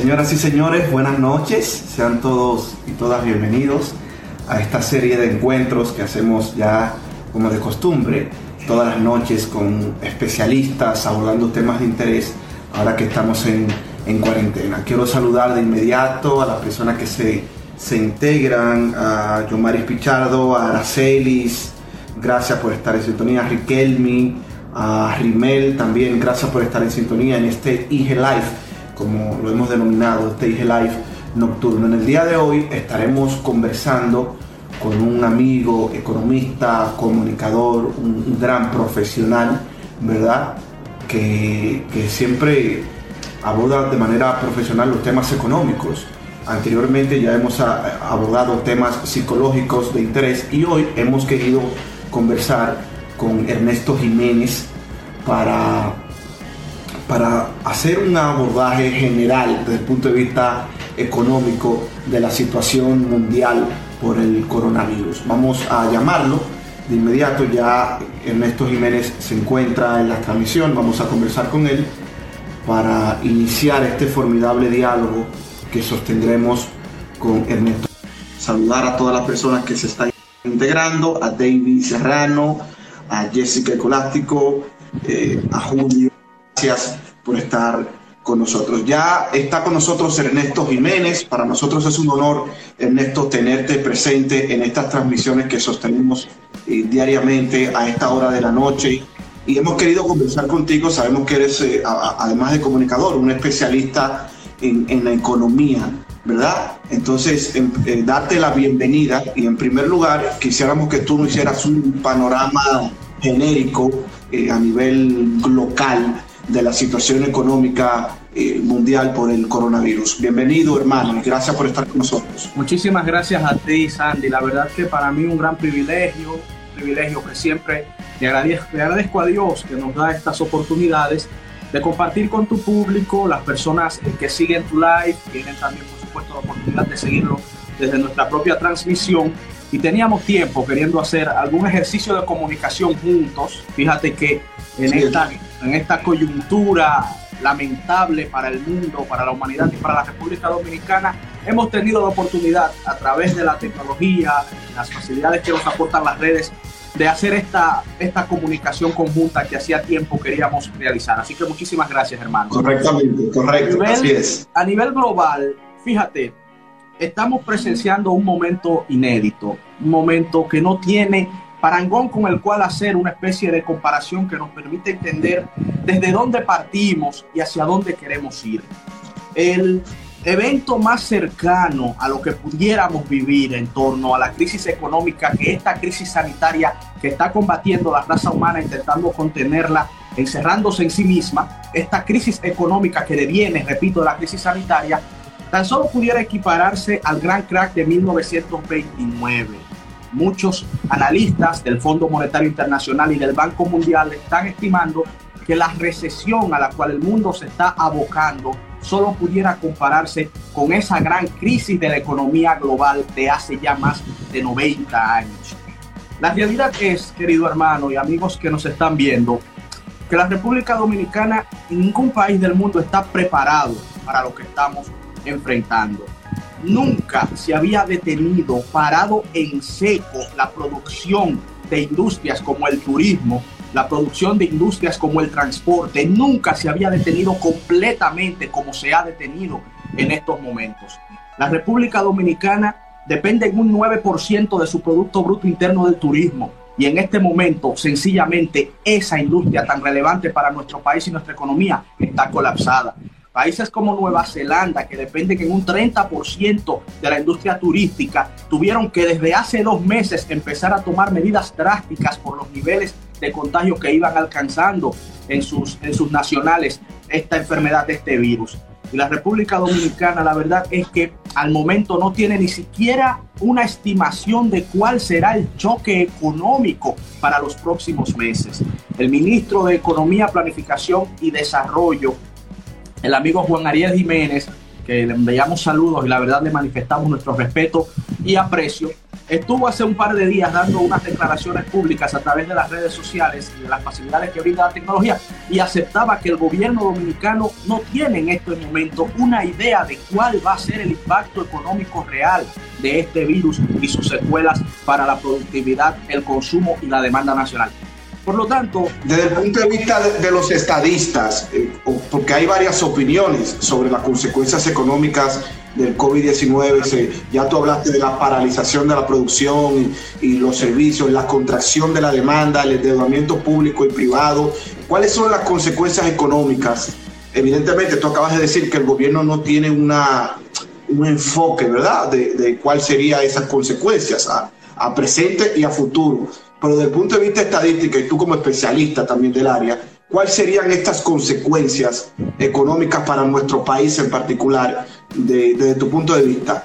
Señoras y señores, buenas noches. Sean todos y todas bienvenidos a esta serie de encuentros que hacemos ya como de costumbre todas las noches con especialistas abordando temas de interés ahora que estamos en, en cuarentena. Quiero saludar de inmediato a las personas que se, se integran, a Yomaris Pichardo, a Aracelis, gracias por estar en sintonía, a Riquelmi, a Rimel también, gracias por estar en sintonía en este IG Live como lo hemos denominado, este IG Live nocturno. En el día de hoy estaremos conversando con un amigo, economista, comunicador, un, gran profesional, ¿verdad? Que, que siempre aborda de manera profesional los temas económicos. Anteriormente ya hemos abordado temas psicológicos de interés y hoy hemos querido conversar con Ernesto Jiménez para para hacer un abordaje general desde el punto de vista económico de la situación mundial por el coronavirus. Vamos a llamarlo de inmediato, ya Ernesto Jiménez se encuentra en la transmisión, vamos a conversar con él para iniciar este formidable diálogo que sostendremos con Ernesto. Saludar a todas las personas que se están integrando, a David Serrano, a Jessica Ecolástico, eh, a Julio gracias por estar con nosotros. Ya está con nosotros Ernesto Jiménez. Para nosotros es un honor, Ernesto, tenerte presente en estas transmisiones que sostenemos eh, diariamente a esta hora de la noche. Y hemos querido conversar contigo. Sabemos que eres, eh, además de comunicador, un especialista en, la economía, ¿verdad? Entonces, eh, darte la bienvenida y en primer lugar quisiéramos que tú nos hicieras un panorama genérico a nivel local de la situación económica eh, mundial por el coronavirus. Bienvenido, hermano, y gracias por estar con nosotros. Muchísimas gracias a ti, Sandy. La verdad que para mí un gran privilegio, privilegio que siempre le agradezco, le agradezco a Dios que nos da estas oportunidades de compartir con tu público, las personas que siguen tu live, tienen también, por supuesto, la oportunidad de seguirlo desde nuestra propia transmisión. Y teníamos tiempo queriendo hacer algún ejercicio de comunicación juntos. Fíjate que en, esta, en esta coyuntura lamentable para el mundo, para la humanidad y para la República Dominicana, hemos tenido la oportunidad a través de la tecnología, las facilidades que nos aportan las redes, de hacer esta, esta comunicación conjunta que hacía tiempo queríamos realizar. Así que muchísimas gracias, hermano. Correctamente, correcto, así es. A nivel global, fíjate, estamos presenciando un momento inédito, un momento que no tiene parangón con el cual hacer una especie de comparación que nos permite entender desde dónde partimos y hacia dónde queremos ir. El evento más cercano a lo que pudiéramos vivir en torno a la crisis económica que esta crisis sanitaria que está combatiendo la raza humana intentando contenerla, encerrándose en sí misma, esta crisis económica que deviene, repito, de la crisis sanitaria, tan solo pudiera equipararse al gran crack de 1929 muchos analistas del Fondo Monetario Internacional y del Banco Mundial están estimando que la recesión a la cual el mundo se está abocando solo pudiera compararse con esa gran crisis de la economía global de hace ya más de 90 años. La realidad es, querido hermano y amigos que nos están viendo, que la República Dominicana en ningún país del mundo está preparado para lo que estamos enfrentando nunca se había detenido, parado en seco la producción de industrias como el turismo, la producción de industrias como el transporte, nunca se había detenido completamente como se ha detenido en estos momentos. La República Dominicana depende en un 9% de su Producto Bruto Interno del turismo. Y en este momento, sencillamente, esa industria tan relevante para nuestro país y nuestra economía está colapsada. Países como Nueva Zelanda, que dependen en un 30% de la industria turística, tuvieron que desde hace dos meses empezar a tomar medidas drásticas por los niveles de contagio que iban alcanzando en sus, en sus nacionales esta enfermedad de este virus. Y la República Dominicana, la verdad es que al momento no tiene ni siquiera una estimación de cuál será el choque económico para los próximos meses. El ministro de Economía, Planificación y Desarrollo, el amigo Juan Ariel Jiménez, que le enviamos saludos y la verdad le manifestamos nuestro respeto y aprecio, estuvo hace un par de días dando unas declaraciones públicas a través de las redes sociales y de las facilidades que brinda la tecnología y aceptaba que el gobierno dominicano no tiene en este momento una idea de cuál va a ser el impacto económico real de este virus y sus secuelas para la productividad, el consumo y la demanda nacional. Por lo tanto... Desde el punto de vista de, los estadistas, eh, porque hay varias opiniones sobre las consecuencias económicas del COVID-19, ya tú hablaste de la paralización de la producción y, los servicios, la contracción de la demanda, el endeudamiento público y privado. ¿Cuáles son las consecuencias económicas? Evidentemente, tú acabas de decir que el gobierno no tiene una, un enfoque, ¿verdad?, de, cuáles serían esas consecuencias a presente y a futuro. Pero desde el punto de vista estadístico, y tú como especialista también del área, ¿cuáles serían estas consecuencias económicas para nuestro país en particular desde tu punto de vista?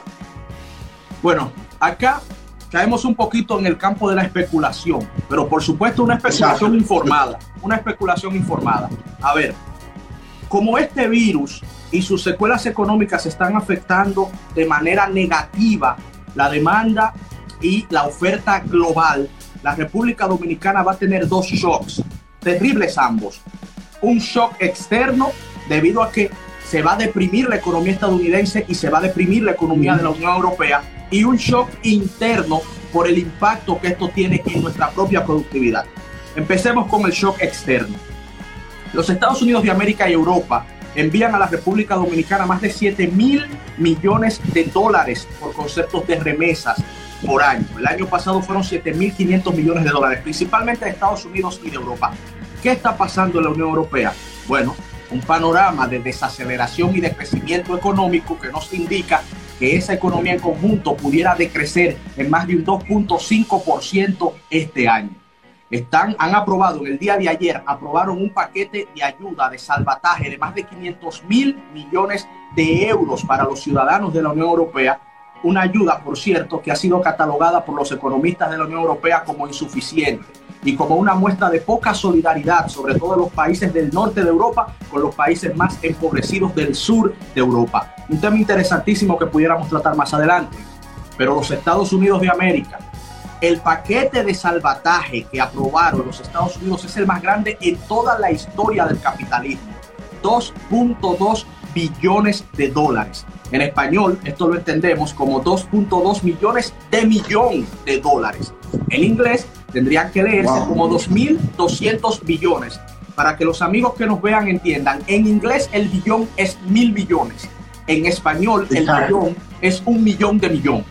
Bueno, acá caemos un poquito en el campo de la especulación, pero por supuesto una especulación informada, una especulación informada. A ver, como este virus y sus secuelas económicas están afectando de manera negativa la demanda y la oferta global, la República Dominicana va a tener dos shocks, terribles ambos. Un shock externo debido a que se va a deprimir la economía estadounidense y se va a deprimir la economía de la Unión Europea y un shock interno por el impacto que esto tiene en nuestra propia productividad. Empecemos con el shock externo. Los Estados Unidos de América y Europa envían a la República Dominicana más de 7 mil millones de dólares por conceptos de remesas por año. El año pasado fueron 7.500 millones de dólares, principalmente de Estados Unidos y de Europa. ¿Qué está pasando en la Unión Europea? Bueno, un panorama de desaceleración y de crecimiento económico que nos indica que esa economía en conjunto pudiera decrecer en más de un 2.5% este año. Están, han aprobado en el día de ayer, aprobaron un paquete de ayuda de salvataje de más de 500 mil millones de euros para los ciudadanos de la Unión Europea una ayuda, por cierto, que ha sido catalogada por los economistas de la Unión Europea como insuficiente y como una muestra de poca solidaridad, sobre todo en los países del norte de Europa, con los países más empobrecidos del sur de Europa. Un tema interesantísimo que pudiéramos tratar más adelante. Pero los Estados Unidos de América, el paquete de salvataje que aprobaron los Estados Unidos es el más grande en toda la historia del capitalismo. 2.2 billones de dólares. En español, esto lo entendemos como 2.2 millones de millón de dólares. En inglés, tendrían que leerse como 2.200 billones. Para que los amigos que nos vean entiendan, en inglés el billón es mil billones. En español, el billón es un millón de millón.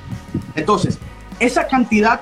Entonces, esa cantidad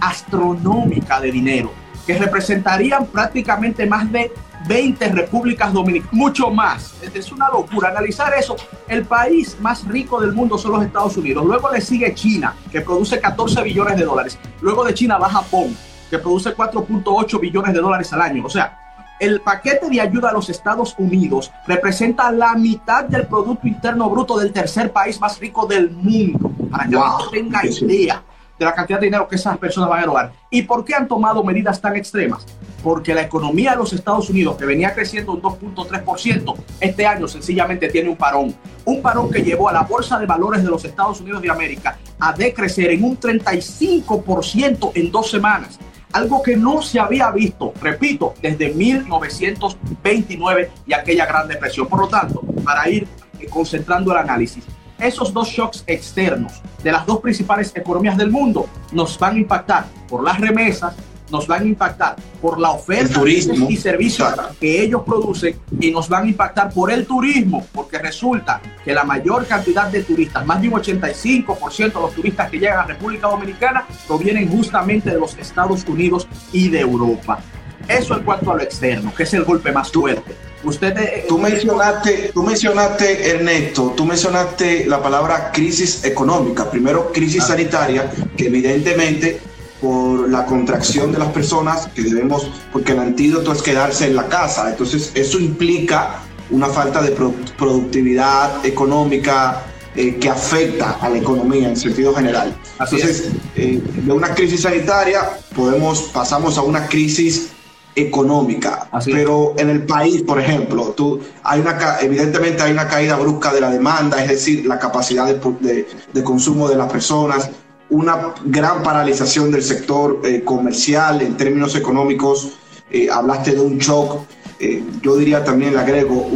astronómica de dinero, que representarían prácticamente más de 20 repúblicas dominicanas, mucho más. Es una locura analizar eso. El país más rico del mundo son los Estados Unidos. Luego le sigue China, que produce 14 billones de dólares. Luego de China va Japón, que produce 4.8 billones de dólares al año. O sea, el paquete de ayuda a los Estados Unidos representa la mitad del Producto Interno Bruto del tercer país más rico del mundo. Para que wow. tenga idea de la cantidad de dinero que esas personas van a robar. ¿Y por qué han tomado medidas tan extremas? Porque la economía de los Estados Unidos, que venía creciendo un 2.3%, este año sencillamente tiene un parón. Un parón que llevó a la Bolsa de Valores de los Estados Unidos de América a decrecer en un 35% en dos semanas. Algo que no se había visto, repito, desde 1929 y aquella gran depresión. Por lo tanto, para ir concentrando el análisis, esos dos shocks externos de las dos principales economías del mundo nos van a impactar por las remesas, nos van a impactar por la oferta y servicios que ellos producen y nos van a impactar por el turismo, porque resulta que la mayor cantidad de turistas, más de un 85% de los turistas que llegan a República Dominicana, provienen justamente de los Estados Unidos y de Europa. Eso en cuanto a lo externo, que es el golpe más fuerte. Usted, eh, tú, mencionaste, tú mencionaste, Ernesto, tú mencionaste la palabra crisis económica. Primero, crisis sanitaria, que evidentemente por la contracción de las personas que debemos, porque el antídoto es quedarse en la casa. Entonces, eso implica una falta de productividad económica eh, que afecta a la economía en sentido general. Entonces, eh, de una crisis sanitaria podemos pasamos a una crisis económica. pero en el país, por ejemplo, tú, hay una, evidentemente hay una caída brusca de la demanda, es decir, la capacidad de, de, consumo de las personas, una gran paralización del sector eh, comercial en términos económicos. Eh, hablaste de un shock. Eh, yo diría también, le agrego,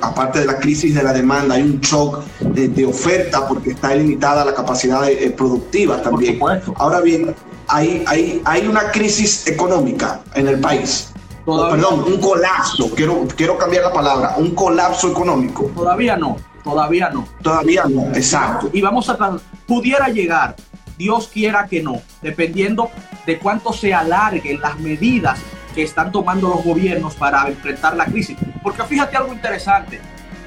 aparte de la crisis de la demanda, hay un shock de, oferta porque está limitada la capacidad productiva también. Ahora bien, hay, hay, hay una crisis económica en el país. perdón, un colapso, quiero, quiero cambiar la palabra, un colapso económico. Todavía no, todavía no. Todavía no, exacto. Y vamos a, pudiera llegar, Dios quiera que no, dependiendo de cuánto se alarguen las medidas que están tomando los gobiernos para enfrentar la crisis. Porque fíjate algo interesante,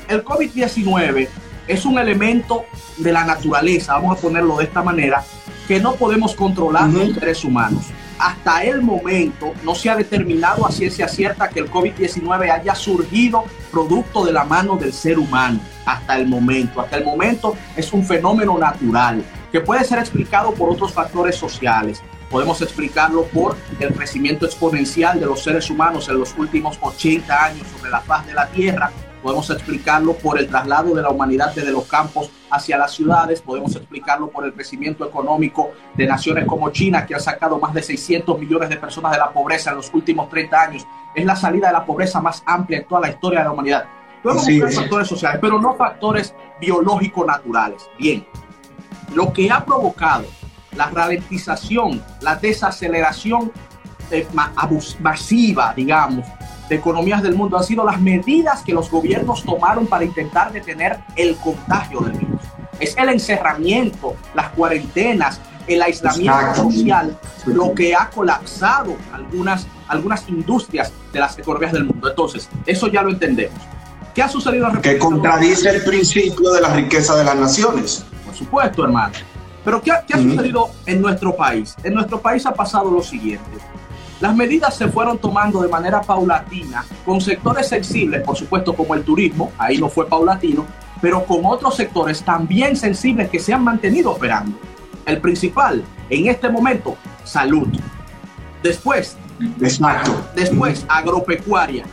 el COVID-19 es un elemento de la naturaleza, vamos a ponerlo de esta manera, que no podemos controlar los seres humanos. Hasta el momento no se ha determinado a ciencia cierta que el COVID-19 haya surgido producto de la mano del ser humano. Hasta el momento. Hasta el momento es un fenómeno natural que puede ser explicado por otros factores sociales. Podemos explicarlo por el crecimiento exponencial de los seres humanos en los últimos 80 años sobre la faz de la Tierra podemos explicarlo por el traslado de la humanidad desde los campos hacia las ciudades, podemos explicarlo por el crecimiento económico de naciones como China, que ha sacado más de 600 millones de personas de la pobreza en los últimos 30 años. Es la salida de la pobreza más amplia en toda la historia de la humanidad. Podemos buscar factores sociales, pero no factores biológicos naturales. Bien, lo que ha provocado la ralentización, la desaceleración eh, masiva, digamos, de economías del mundo han sido las medidas que los gobiernos tomaron para intentar detener el contagio del virus. Es el encerramiento, las cuarentenas, el aislamiento social, lo que ha colapsado algunas, algunas industrias de las economías del mundo. Entonces, eso ya lo entendemos. ¿Qué ha sucedido en Que contradice el principio de la riqueza de las naciones. Supuesto, hermano. Pero ¿qué, qué ha sucedido en nuestro país? En nuestro país ha pasado lo siguiente. Las medidas se fueron tomando de manera paulatina con sectores sensibles, por supuesto, como el turismo, ahí no fue paulatino, pero con otros sectores también sensibles que se han mantenido operando. El principal, en este momento, salud. Después, después agropecuaria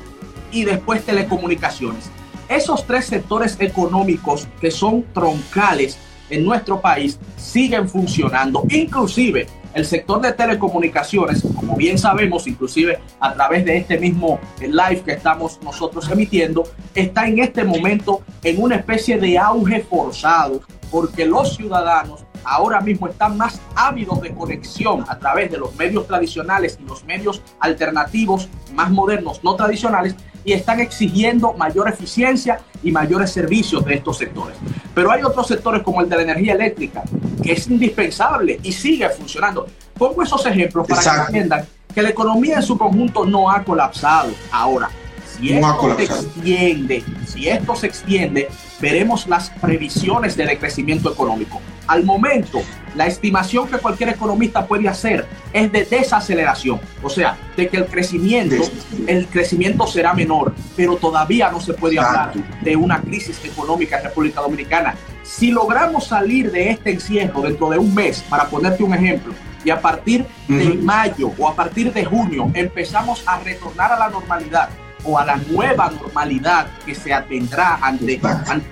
y después telecomunicaciones. Esos tres sectores económicos que son troncales en nuestro país siguen funcionando. Inclusive el sector de telecomunicaciones, como bien sabemos, inclusive a través de este mismo live que estamos nosotros emitiendo, está en este momento en una especie de auge forzado, porque los ciudadanos ahora mismo están más ávidos de conexión a través de los medios tradicionales y los medios alternativos más modernos, no tradicionales, y están exigiendo mayor eficiencia y mayores servicios de estos sectores. Pero hay otros sectores como el de la energía eléctrica, que es indispensable y sigue funcionando. Pongo esos ejemplos para que entiendan que la economía en su conjunto no ha colapsado. Ahora, si esto se extiende, si esto se extiende, veremos las previsiones de decrecimiento económico. Al momento, la estimación que cualquier economista puede hacer es de desaceleración, o sea, de que el crecimiento, el crecimiento será menor, pero todavía no se puede hablar de una crisis económica en República Dominicana. Si logramos salir de este encierro dentro de un mes, para ponerte un ejemplo, y a partir de mayo o a partir de junio empezamos a retornar a la normalidad, o a la nueva normalidad que se atendrá ante,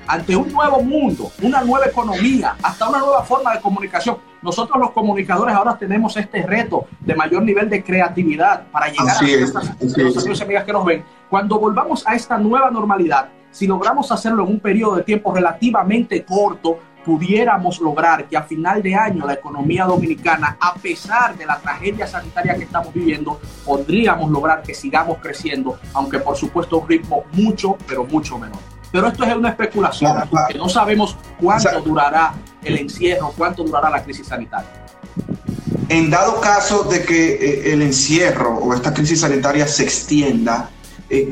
ante un nuevo mundo, una nueva economía, hasta una nueva forma de comunicación. Nosotros los comunicadores ahora tenemos este reto de mayor nivel de creatividad para llegar a los amigos y amigas que nos ven. Cuando volvamos a esta nueva normalidad, si logramos hacerlo en un periodo de tiempo relativamente corto, pudiéramos lograr que a final de año la economía dominicana, a pesar de la tragedia sanitaria que estamos viviendo, podríamos lograr que sigamos creciendo, aunque por supuesto un ritmo mucho, pero mucho menor. Pero esto es una especulación, que no sabemos cuánto durará el encierro, cuánto durará la crisis sanitaria. En dado caso de que eh, el encierro o esta crisis sanitaria se extienda,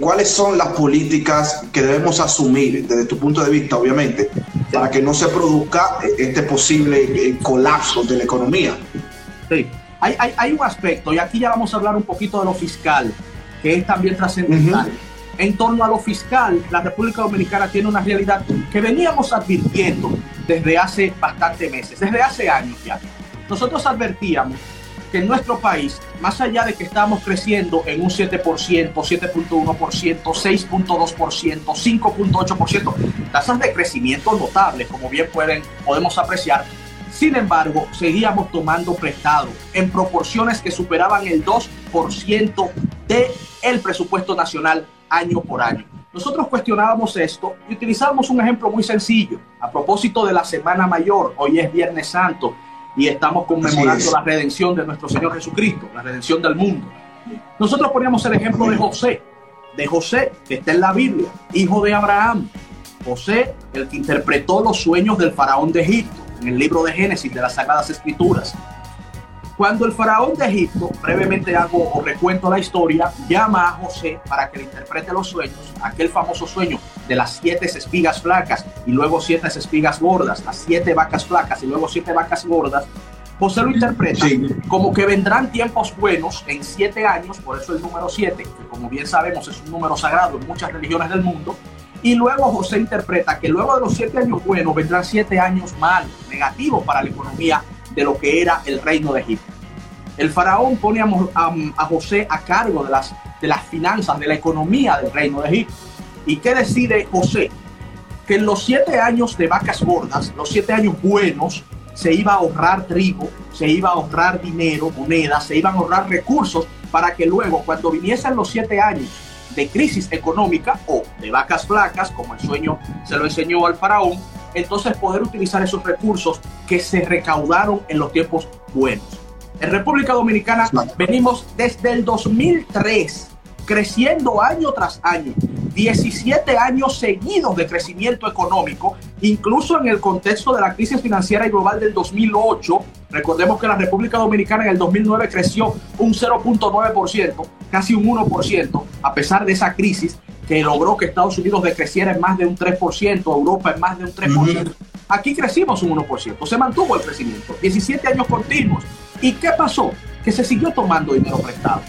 ¿cuáles son las políticas que debemos asumir desde tu punto de vista, obviamente, para que no se produzca eh, este posible eh, colapso de la economía? Sí, hay, hay, hay, un aspecto, y aquí ya vamos a hablar un poquito de lo fiscal, que es también trascendental. En torno a lo fiscal, la República Dominicana tiene una realidad que veníamos advirtiendo desde hace bastantes meses, desde hace años ya. Nosotros advertíamos que en nuestro país, más allá de que estamos creciendo en un 7%, 7.1%, 6.2%, 5.8%, tasas de crecimiento notables, como bien pueden, podemos apreciar, Sin embargo, seguíamos tomando prestado en proporciones que superaban el 2% del presupuesto nacional año por año. Nosotros cuestionábamos esto y utilizábamos un ejemplo muy sencillo. A propósito de la Semana Mayor, hoy es Viernes Santo y estamos conmemorando la redención de nuestro Señor Jesucristo, la redención del mundo. Nosotros poníamos el ejemplo de José, de José, que está en la Biblia, hijo de Abraham. José, el que interpretó los sueños del faraón de Egipto en el libro de Génesis de las Sagradas Escrituras. Cuando el faraón de Egipto, brevemente hago o recuento la historia, llama a José para que le interprete los sueños, aquel famoso sueño de las siete espigas flacas y luego siete espigas gordas, las siete vacas flacas y luego siete vacas gordas, José lo interpreta como que vendrán tiempos buenos en siete años, por eso el número siete, que como bien sabemos es un número sagrado en muchas religiones del mundo, y luego José interpreta que luego de los siete años buenos vendrán siete años malos, negativos para la economía de lo que era el reino de Egipto. El faraón pone a, José a cargo de las, de las finanzas, de la economía del reino de Egipto. ¿Y qué decide José? Que en los siete años de vacas gordas, los siete años buenos, se iba a ahorrar trigo, se iba a ahorrar dinero, monedas, se iban a ahorrar recursos para que luego, cuando viniesen los siete años de crisis económica o de vacas flacas, como el sueño se lo enseñó al faraón, entonces poder utilizar esos recursos que se recaudaron en los tiempos buenos. En República Dominicana venimos desde el 2003 creciendo año tras año, 17 años seguidos de crecimiento económico, incluso en el contexto de la crisis financiera y global del 2008. Recordemos que la República Dominicana en el 2009 creció un 0.9%, casi un 1%, a pesar de esa crisis que logró que Estados Unidos decreciera en más de un 3%, Europa en más de un 3%. Aquí crecimos un 1%, se mantuvo el crecimiento, 17 años continuos. ¿Y qué pasó? Que se siguió tomando dinero prestado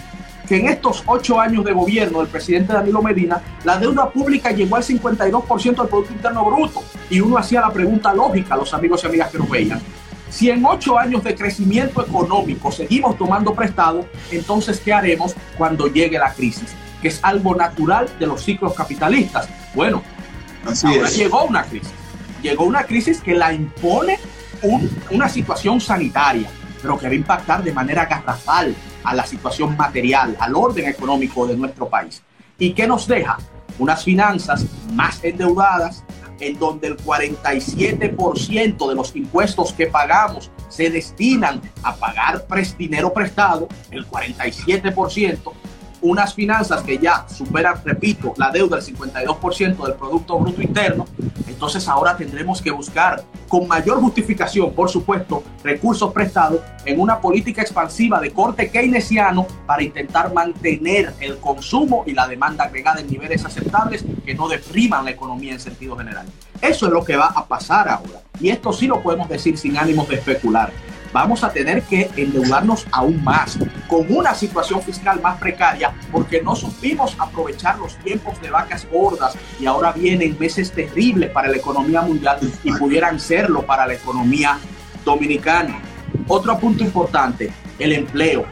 que en estos ocho años de gobierno del presidente Danilo Medina, la deuda pública llegó al 52% del Producto Interno Bruto. Y uno hacía la pregunta lógica a los amigos y amigas que nos veían. Si en ocho años de crecimiento económico seguimos tomando prestado, entonces ¿qué haremos cuando llegue la crisis? Que es algo natural de los ciclos capitalistas. Bueno, ahora llegó una crisis. Llegó una crisis que la impone una situación sanitaria, pero que va a impactar de manera garrafal a la situación material, al orden económico de nuestro país. ¿Y qué nos deja? Unas finanzas más endeudadas, en donde el 47% de los impuestos que pagamos se destinan a pagar dinero prestado, el 47%, unas finanzas que ya superan, repito, la deuda del 52% del Producto Bruto Interno, entonces ahora tendremos que buscar con mayor justificación, por supuesto, recursos prestados en una política expansiva de corte keynesiano para intentar mantener el consumo y la demanda agregada en niveles aceptables que no depriman la economía en sentido general. Eso es lo que va a pasar ahora. Y esto sí lo podemos decir sin ánimos de especular vamos a tener que endeudarnos aún más, con una situación fiscal más precaria, porque no supimos aprovechar los tiempos de vacas gordas y ahora vienen meses terribles para la economía mundial y pudieran serlo para la economía dominicana. Otro punto importante, el empleo.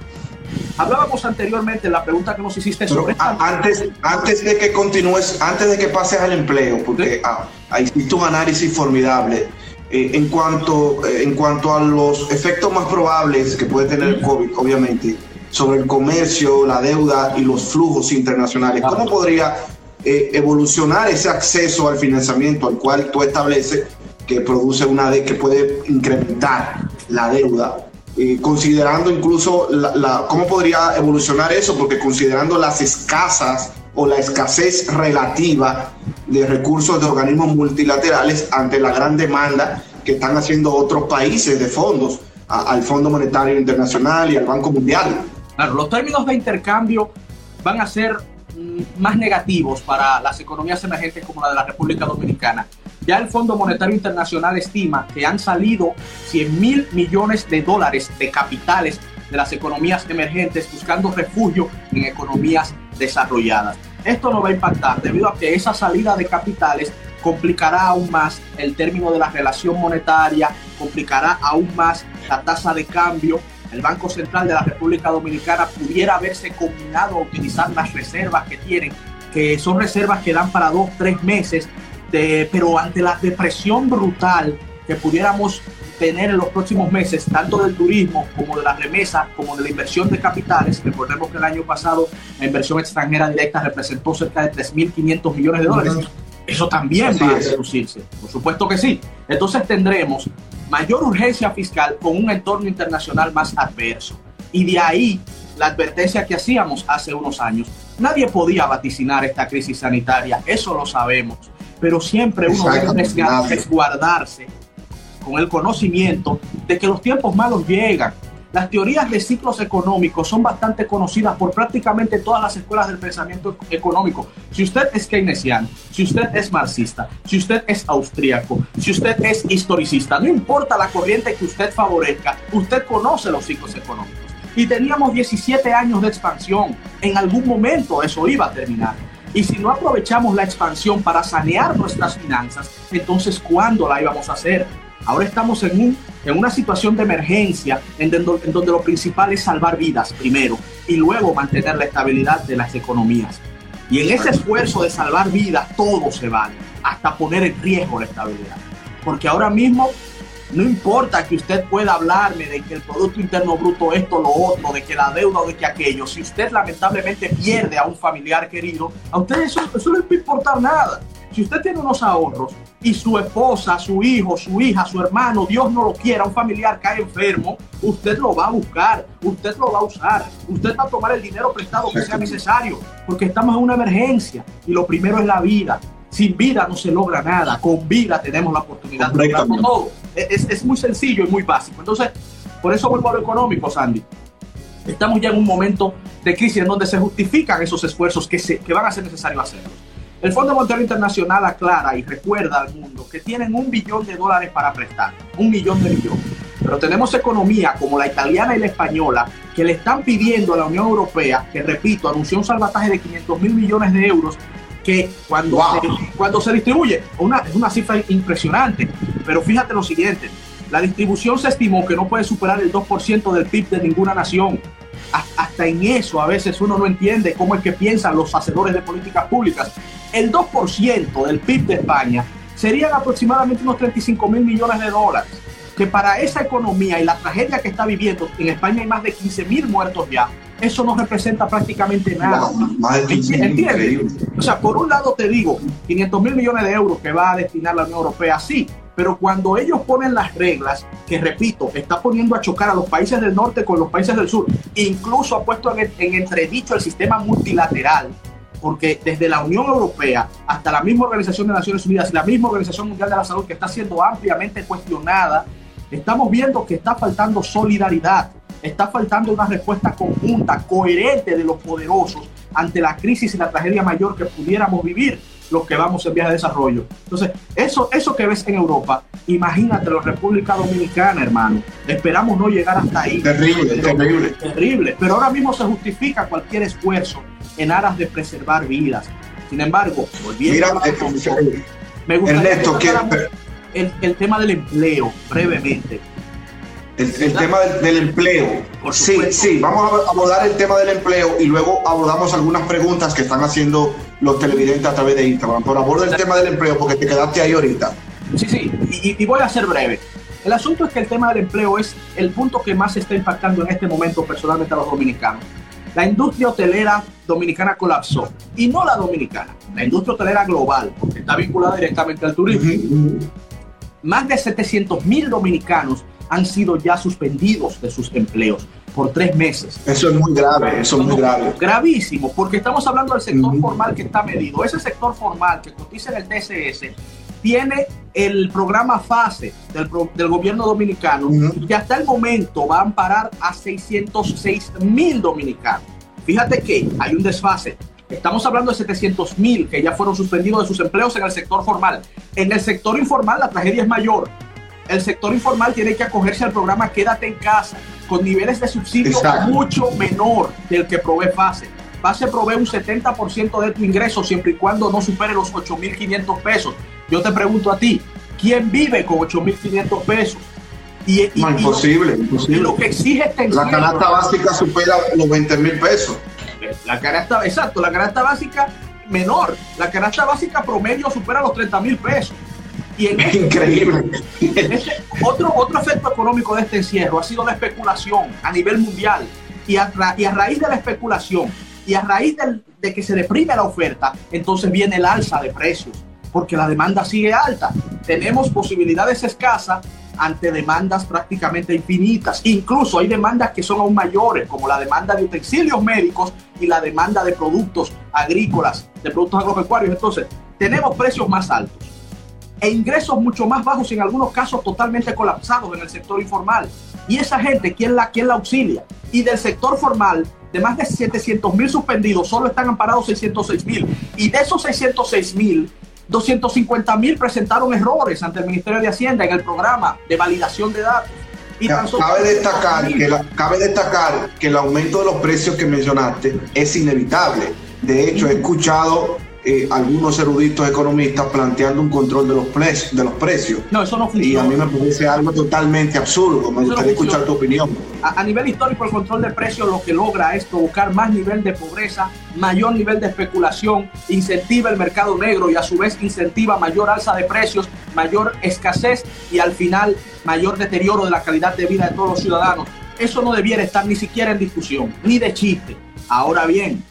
Hablábamos anteriormente, la pregunta que nos hiciste sobre... antes, antes de que continúes, antes de que pases al empleo, porque ah, ahí hiciste un análisis formidable eh, en, cuanto, eh, en cuanto a los efectos más probables que puede tener el COVID, obviamente, sobre el comercio, la deuda y los flujos internacionales, ¿cómo podría eh, evolucionar ese acceso al financiamiento al cual tú estableces que produce una de que puede incrementar la deuda? considerando incluso la, cómo podría evolucionar eso, porque considerando las escasas o la escasez relativa de recursos de organismos multilaterales ante la gran demanda que están haciendo otros países de fondos al Fondo Monetario Internacional y al Banco Mundial. Claro, los términos de intercambio van a ser mm, más negativos para las economías emergentes como la de la República Dominicana. Ya el Fondo Monetario Internacional estima que han salido 100 mil millones de dólares de capitales de las economías emergentes buscando refugio en economías desarrolladas. Esto no va a impactar debido a que esa salida de capitales complicará aún más el término de la relación monetaria, complicará aún más la tasa de cambio. El Banco Central de la República Dominicana pudiera haberse combinado a utilizar las reservas que tienen, que son reservas que dan para dos, tres meses, de, pero ante la depresión brutal que pudiéramos tener en los próximos meses, tanto del turismo como de las remesas, como de la inversión de capitales. Recordemos que el año pasado la inversión extranjera directa representó cerca de 3.500 millones de dólares. Eso también va a reducirse, por supuesto que sí. Entonces tendremos mayor urgencia fiscal con un entorno internacional más adverso. Y de ahí la advertencia que hacíamos hace unos años. Nadie podía vaticinar esta crisis sanitaria, eso lo sabemos, pero siempre uno debe resguardarse con el conocimiento de que los tiempos malos llegan. Las teorías de ciclos económicos son bastante conocidas por prácticamente todas las escuelas del pensamiento económico. Si usted es keynesiano, si usted es marxista, si usted es austríaco, si usted es historicista, no importa la corriente que usted favorezca, usted conoce los ciclos económicos. Y teníamos 17 años de expansión. En algún momento eso iba a terminar. Y si no aprovechamos la expansión para sanear nuestras finanzas, entonces ¿cuándo la íbamos a hacer? Ahora estamos en, un, en una situación de emergencia en en donde lo principal es salvar vidas primero y luego mantener la estabilidad de las economías. Y en ese esfuerzo de salvar vidas todo se vale, hasta poner en riesgo la estabilidad. Porque ahora mismo no importa que usted pueda hablarme de que el Producto Interno Bruto esto, lo otro, de que la deuda o de que aquello, si usted lamentablemente pierde a un familiar querido, a usted eso, eso no le puede importar nada. Si usted tiene unos ahorros y su esposa, su hijo, su hija, su hermano, Dios no lo quiera, un familiar cae enfermo, usted lo va a buscar, usted lo va a usar, usted va a tomar el dinero prestado que sea necesario, porque estamos en una emergencia y lo primero es la vida. Sin vida no se logra nada, con vida tenemos la oportunidad de lograrlo todo. Es, es muy sencillo y muy básico. Entonces, por eso vuelvo a lo económico, Sandy. Estamos ya en un momento de crisis en donde se justifican esos esfuerzos que, se, que van a ser necesarios hacerlos. El Fondo Monetario Internacional aclara y recuerda al mundo que tienen un billón de dólares para prestar, un millón de millones. Pero tenemos economía como la italiana y la española que le están pidiendo a la Unión Europea, que repito, anunció un salvataje de 500 mil millones de euros, que cuando, se, cuando se distribuye, una, es una cifra impresionante. Pero fíjate lo siguiente, la distribución se estimó que no puede superar el 2% del PIB de ninguna nación hasta en eso a veces uno no entiende cómo es que piensan los hacedores de políticas públicas. El 2% del PIB de España serían aproximadamente unos 35 mil millones de dólares, que para esa economía y la tragedia que está viviendo, en España hay más de 15 mil muertos ya, eso no representa prácticamente nada. ¿Entiendes? O sea, por un lado te digo, 500 mil millones de euros que va a destinar la Unión Europea, sí, pero cuando ellos ponen las reglas, que repito, está poniendo a chocar a los países del norte con los países del sur, incluso ha puesto en, entredicho el sistema multilateral, porque desde la Unión Europea hasta la misma Organización de Naciones Unidas y la misma Organización Mundial de la Salud, que está siendo ampliamente cuestionada, estamos viendo que está faltando solidaridad, está faltando una respuesta conjunta, coherente de los poderosos ante la crisis y la tragedia mayor que pudiéramos vivir los que vamos en viaje de desarrollo. Entonces, eso, eso que ves en Europa, imagínate la República Dominicana, hermano. Esperamos no llegar hasta ahí. Terrible, terrible. Terrible. Pero ahora mismo se justifica cualquier esfuerzo en aras de preservar vidas. Sin embargo, volviendo a eh, me gustaría Ernesto, el, el tema del empleo, brevemente. El, tema del, empleo. Sí, sí, vamos a abordar el tema del empleo y luego abordamos algunas preguntas que están haciendo los televidentes a través de Instagram. Pero aborda el tema del empleo porque te quedaste ahí ahorita. Sí, sí, y, voy a ser breve. El asunto es que el tema del empleo es el punto que más está impactando en este momento personalmente a los dominicanos. La industria hotelera dominicana colapsó y no la dominicana, la industria hotelera global, porque está vinculada directamente al turismo. Más de 700 mil dominicanos han sido ya suspendidos de sus empleos por tres meses. Eso es muy grave, eso es muy grave. Gravísimo, porque estamos hablando del sector formal que está medido. Ese sector formal que cotiza en el TCS tiene el programa FASE del, del gobierno dominicano que hasta el momento va a amparar a 606 mil dominicanos. Fíjate que hay un desfase. Estamos hablando de 700 mil que ya fueron suspendidos de sus empleos en el sector formal. En el sector informal la tragedia es mayor el sector informal tiene que acogerse al programa Quédate en casa, con niveles de subsidio mucho menor del que provee FASE. FASE provee un 70% de tu ingreso siempre y cuando no supere los 8.500 pesos. Yo te pregunto a ti, ¿quién vive con 8.500 pesos? Y, imposible, imposible. lo que exige este La canasta básica supera los 20 mil pesos. La canasta, exacto, la canasta básica menor. La canasta básica promedio supera los 30 mil pesos. Y en este Increíble. Este, otro, otro efecto económico de este encierro ha sido la especulación a nivel mundial. Y a, y a raíz de la especulación y a raíz de que se deprime la oferta, entonces viene el alza de precios, porque la demanda sigue alta. Tenemos posibilidades escasas ante demandas prácticamente infinitas. Incluso hay demandas que son aún mayores, como la demanda de utensilios médicos y la demanda de productos agrícolas, de productos agropecuarios. Entonces, tenemos precios más altos e ingresos mucho más bajos, en algunos casos totalmente colapsados en el sector informal. Y esa gente, ¿quién la, quién la auxilia? Y del sector formal, de más de 700 mil suspendidos, solo están amparados 606 mil. Y de esos 606 mil, 250 mil presentaron errores ante el Ministerio de Hacienda en el programa de validación de datos. Y cabe, destacar que cabe destacar que el aumento de los precios que mencionaste es inevitable. De hecho, he escuchado eh, algunos eruditos economistas planteando un control de los, precios, de los precios. No, eso no funciona. Y a mí me parece algo totalmente absurdo. Me gustaría escuchar tu opinión. A, nivel histórico, el control de precios lo que logra es provocar más nivel de pobreza, mayor nivel de especulación, incentiva el mercado negro y a su vez incentiva mayor alza de precios, mayor escasez y al final mayor deterioro de la calidad de vida de todos los ciudadanos. Eso no debiera estar ni siquiera en discusión, ni de chiste. Ahora bien,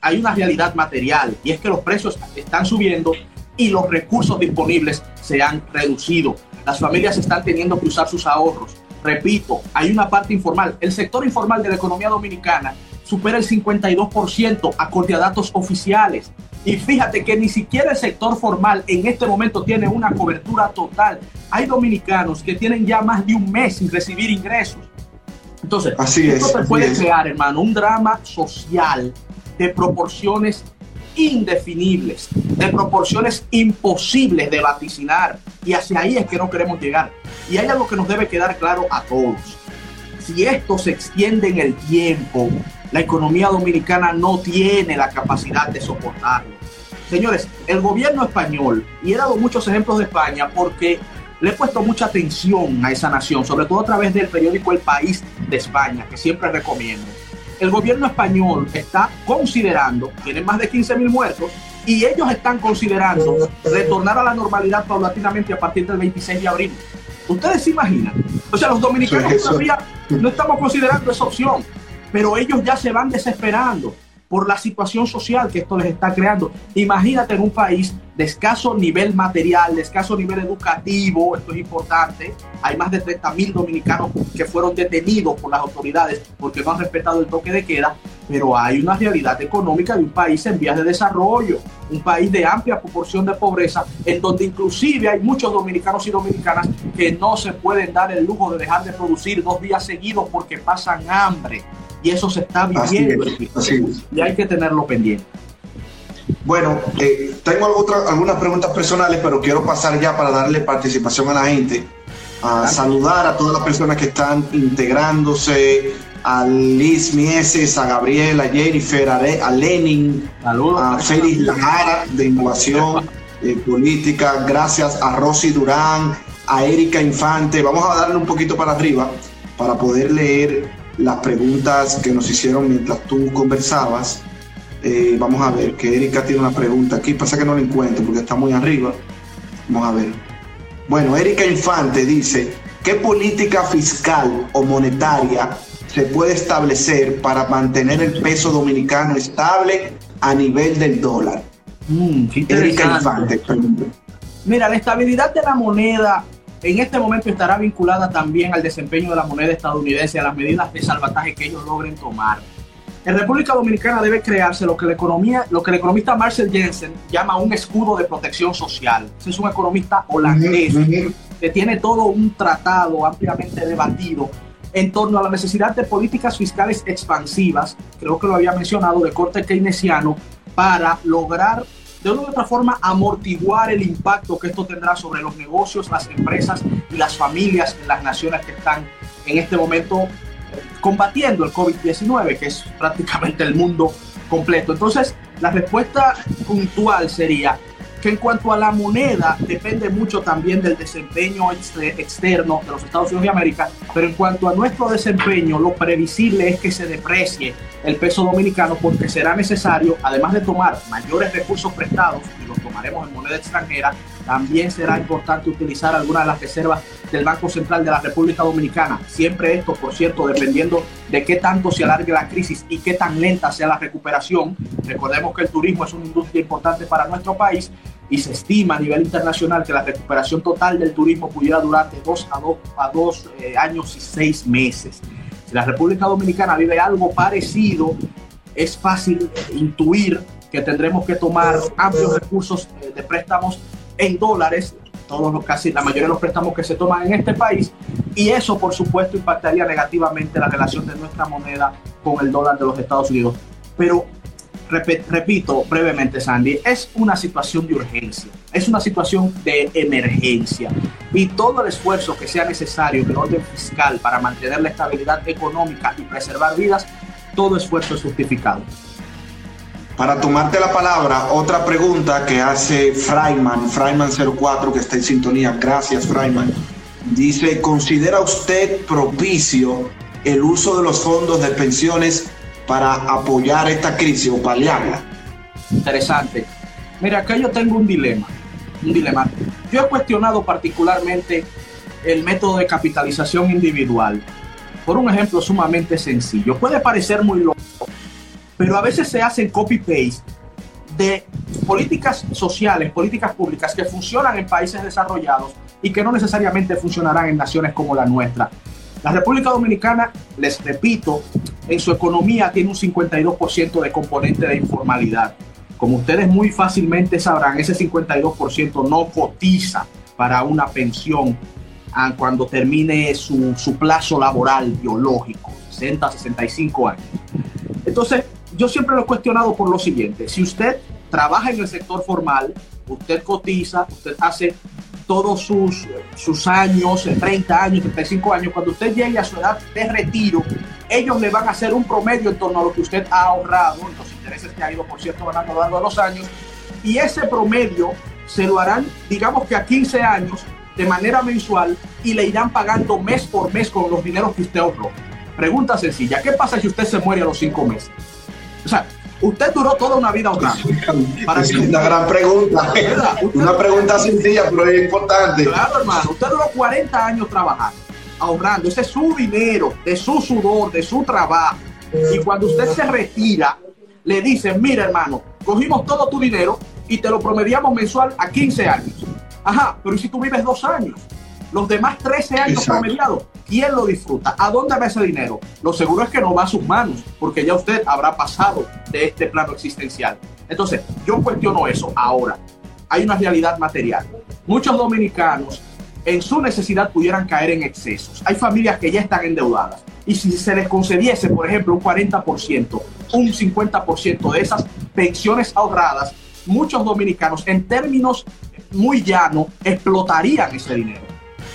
hay una, realidad material y es que los precios están subiendo y los recursos disponibles se han reducido. Las familias están teniendo que usar sus ahorros. Repito, hay una parte informal. El sector informal de la economía dominicana supera el 52% acorde a datos oficiales. Y fíjate que ni siquiera el sector formal en este momento tiene una cobertura total. Hay dominicanos que tienen ya más de un mes sin recibir ingresos. Entonces, así esto puede crear, hermano, un drama social de proporciones indefinibles, de proporciones imposibles de vaticinar. Y hacia ahí es que no queremos llegar. Y hay algo que nos debe quedar claro a todos. Si esto se extiende en el tiempo, la economía dominicana no tiene la capacidad de soportarlo. Señores, el gobierno español, y he dado muchos ejemplos de España porque le he puesto mucha atención a esa nación, sobre todo a través del periódico El País de España, que siempre recomiendo. El gobierno español está considerando, tiene más de 15 mil muertos, y ellos están considerando retornar a la normalidad paulatinamente a partir del 26 de abril. ¿Ustedes se imaginan? O sea, los dominicanos todavía no estamos considerando esa opción, pero ellos ya se van desesperando por la situación social que esto les está creando. Imagínate en un país de escaso nivel material, de escaso nivel educativo, esto es importante. Hay más de 30 mil dominicanos que fueron detenidos por las autoridades porque no han respetado el toque de queda, pero hay una realidad económica de un país en vías de desarrollo, un país de amplia proporción de pobreza, en donde inclusive hay muchos dominicanos y dominicanas que no se pueden dar el lujo de dejar de producir dos días seguidos porque pasan hambre y eso se está viviendo y hay que tenerlo pendiente. Bueno, eh, tengo algunas preguntas personales, pero quiero pasar ya para darle participación a la gente, a saludar a todas las personas que están integrándose, a Liz Mieses, a Gabriel, a Jennifer, a, Lenin, a Félix Lajara de Innovación eh, Política, gracias a Rosy Durán, a Erika Infante. Vamos a darle un poquito para arriba para poder leer las preguntas que nos hicieron mientras tú conversabas. Eh, vamos a ver, que Erika tiene una pregunta aquí, pasa que no la encuentro porque está muy arriba. Vamos a ver. Bueno, Erika Infante dice, ¿qué política fiscal o monetaria se puede establecer para mantener el peso dominicano estable a nivel del dólar? Mm, Erika Infante. Mira, la estabilidad de la moneda en este momento estará vinculada también al desempeño de la moneda estadounidense, a las medidas de salvataje que ellos logren tomar. En República Dominicana debe crearse lo que, la economía, lo que el economista Marcel Jensen llama un escudo de protección social. Ese es un economista holandés que tiene todo un tratado ampliamente debatido en torno a la necesidad de políticas fiscales expansivas, creo que lo había mencionado, de corte keynesiano, para lograr de una u otra forma amortiguar el impacto que esto tendrá sobre los negocios, las empresas y las familias en las naciones que están en este momento eh, combatiendo el COVID-19, que es prácticamente el mundo completo. Entonces, la respuesta puntual sería que en cuanto a la moneda depende mucho también del desempeño externo de los Estados Unidos de América, pero en cuanto a nuestro desempeño, lo previsible es que se deprecie el peso dominicano porque será necesario, además de tomar mayores recursos prestados, y los tomaremos en moneda extranjera, también será importante utilizar algunas de las reservas del Banco Central de la República Dominicana. Siempre esto, por cierto, dependiendo de qué tanto se alargue la crisis y qué tan lenta sea la recuperación. Recordemos que el turismo es una industria importante para nuestro país y se estima a nivel internacional que la recuperación total del turismo pudiera durar dos a dos, a dos eh, años y seis meses. Si la República Dominicana vive algo parecido, es fácil intuir que tendremos que tomar amplios recursos eh, de préstamos en dólares, todos los casi la mayoría de los préstamos que se toman en este país, y eso por supuesto impactaría negativamente la relación de nuestra moneda con el dólar de los Estados Unidos. Pero repito brevemente, Sandy, es una situación de urgencia, es una situación de emergencia y todo el esfuerzo que sea necesario en orden fiscal para mantener la estabilidad económica y preservar vidas, todo esfuerzo es justificado. Para tomarte la palabra, otra pregunta que hace Freiman, Freiman04, que está en sintonía. Gracias, Freiman. Dice, ¿considera usted propicio el uso de los fondos de pensiones para apoyar esta crisis o paliarla? Interesante. Mira, acá yo tengo un dilema. Un dilema. Yo he cuestionado particularmente el método de capitalización individual por un ejemplo sumamente sencillo. Puede parecer muy loco, pero a veces se hacen copy-paste de políticas sociales, políticas públicas que funcionan en países desarrollados y que no necesariamente funcionarán en naciones como la nuestra. La República Dominicana, les repito, en su economía tiene un 52% de componente de informalidad. Como ustedes muy fácilmente sabrán, ese 52% no cotiza para una pensión cuando termine su, su plazo laboral biológico, 60, 65 años. Entonces, yo siempre lo he cuestionado por lo siguiente, si usted trabaja en el sector formal, usted cotiza, usted hace todos sus, sus años, 30 años, 35 años, cuando usted llegue a su edad de retiro, ellos le van a hacer un promedio en torno a lo que usted ha ahorrado, los intereses que ha ido, por cierto, a lo largo de los años, y ese promedio se lo harán, digamos que a 15 años, de manera mensual y le irán pagando mes por mes con los dineros que usted ahorró. Pregunta sencilla, ¿qué pasa si usted se muere a los cinco meses? O sea, usted duró toda una vida ahorrando. es una gran pregunta. una pregunta sencilla, pero es importante. Claro, hermano. Usted duró 40 años trabajando, ahorrando. Ese es su dinero, de su sudor, de su trabajo. Y cuando usted se retira, le dicen, mira, hermano, cogimos todo tu dinero y te lo promediamos mensual a 15 años. Ajá, pero ¿y si tú vives dos años? Los demás 13 años promediados, ¿quién lo disfruta? ¿A dónde va ese dinero? Lo seguro es que no va a sus manos, porque ya usted habrá pasado de este plano existencial. Entonces, yo cuestiono eso. Ahora, hay una realidad material. Muchos dominicanos en su necesidad pudieran caer en excesos. Hay familias que ya están endeudadas. Y si se les concediese, por ejemplo, un 40%, un 50% de esas pensiones ahorradas, muchos dominicanos en términos muy llano explotarían ese dinero,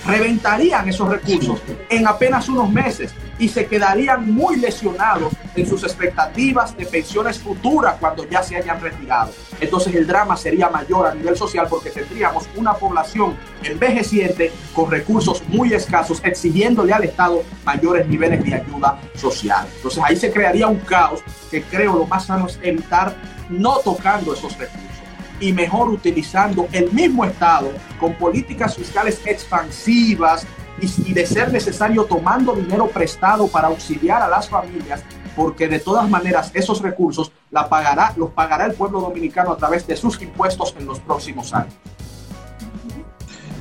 reventarían esos recursos en apenas unos meses y se quedarían muy lesionados en sus expectativas de pensiones futuras cuando ya se hayan retirado. Entonces el drama sería mayor a nivel social porque tendríamos una población envejeciente con recursos muy escasos exigiéndole al Estado mayores niveles de ayuda social. Entonces ahí se crearía un caos que creo lo más sano es evitar no tocando esos recursos y mejor utilizando el mismo Estado con políticas fiscales expansivas y, de ser necesario tomando dinero prestado para auxiliar a las familias, porque de todas maneras esos recursos la pagará, los pagará el pueblo dominicano a través de sus impuestos en los próximos años.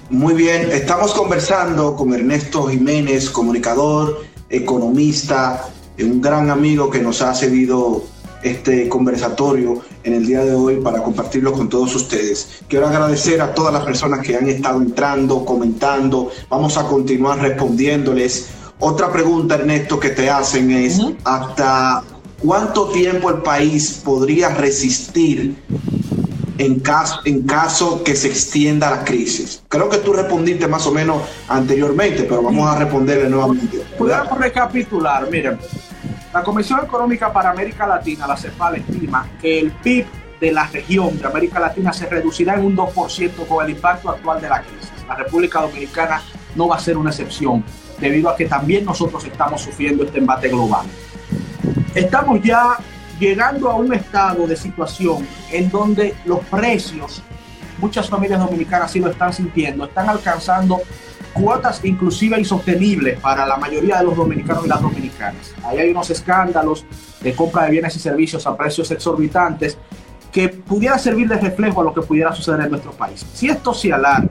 Muy bien, estamos conversando con Ernesto Jiménez, comunicador, economista, un gran amigo que nos ha cedido este conversatorio en el día de hoy para compartirlo con todos ustedes. Quiero agradecer a todas las personas que han estado entrando, comentando. Vamos a continuar respondiéndoles. Otra pregunta, Ernesto, que te hacen es, ¿hasta cuánto tiempo el país podría resistir en caso, en caso que se extienda la crisis? Creo que tú respondiste más o menos anteriormente, pero vamos a responderle nuevamente. Podemos recapitular, miren, la Comisión Económica para América Latina, la CEPAL, estima que el PIB de la región de América Latina se reducirá en un 2% con el impacto actual de la crisis. La República Dominicana no va a ser una excepción, debido a que también nosotros estamos sufriendo este embate global. Estamos ya llegando a un estado de situación en donde los precios muchas familias dominicanas sí lo están sintiendo, están alcanzando cuotas inclusive insostenibles para la mayoría de los dominicanos y las dominicanas. Ahí hay unos escándalos de compra de bienes y servicios a precios exorbitantes que pudiera servir de reflejo a lo que pudiera suceder en nuestro país. Si esto se alarga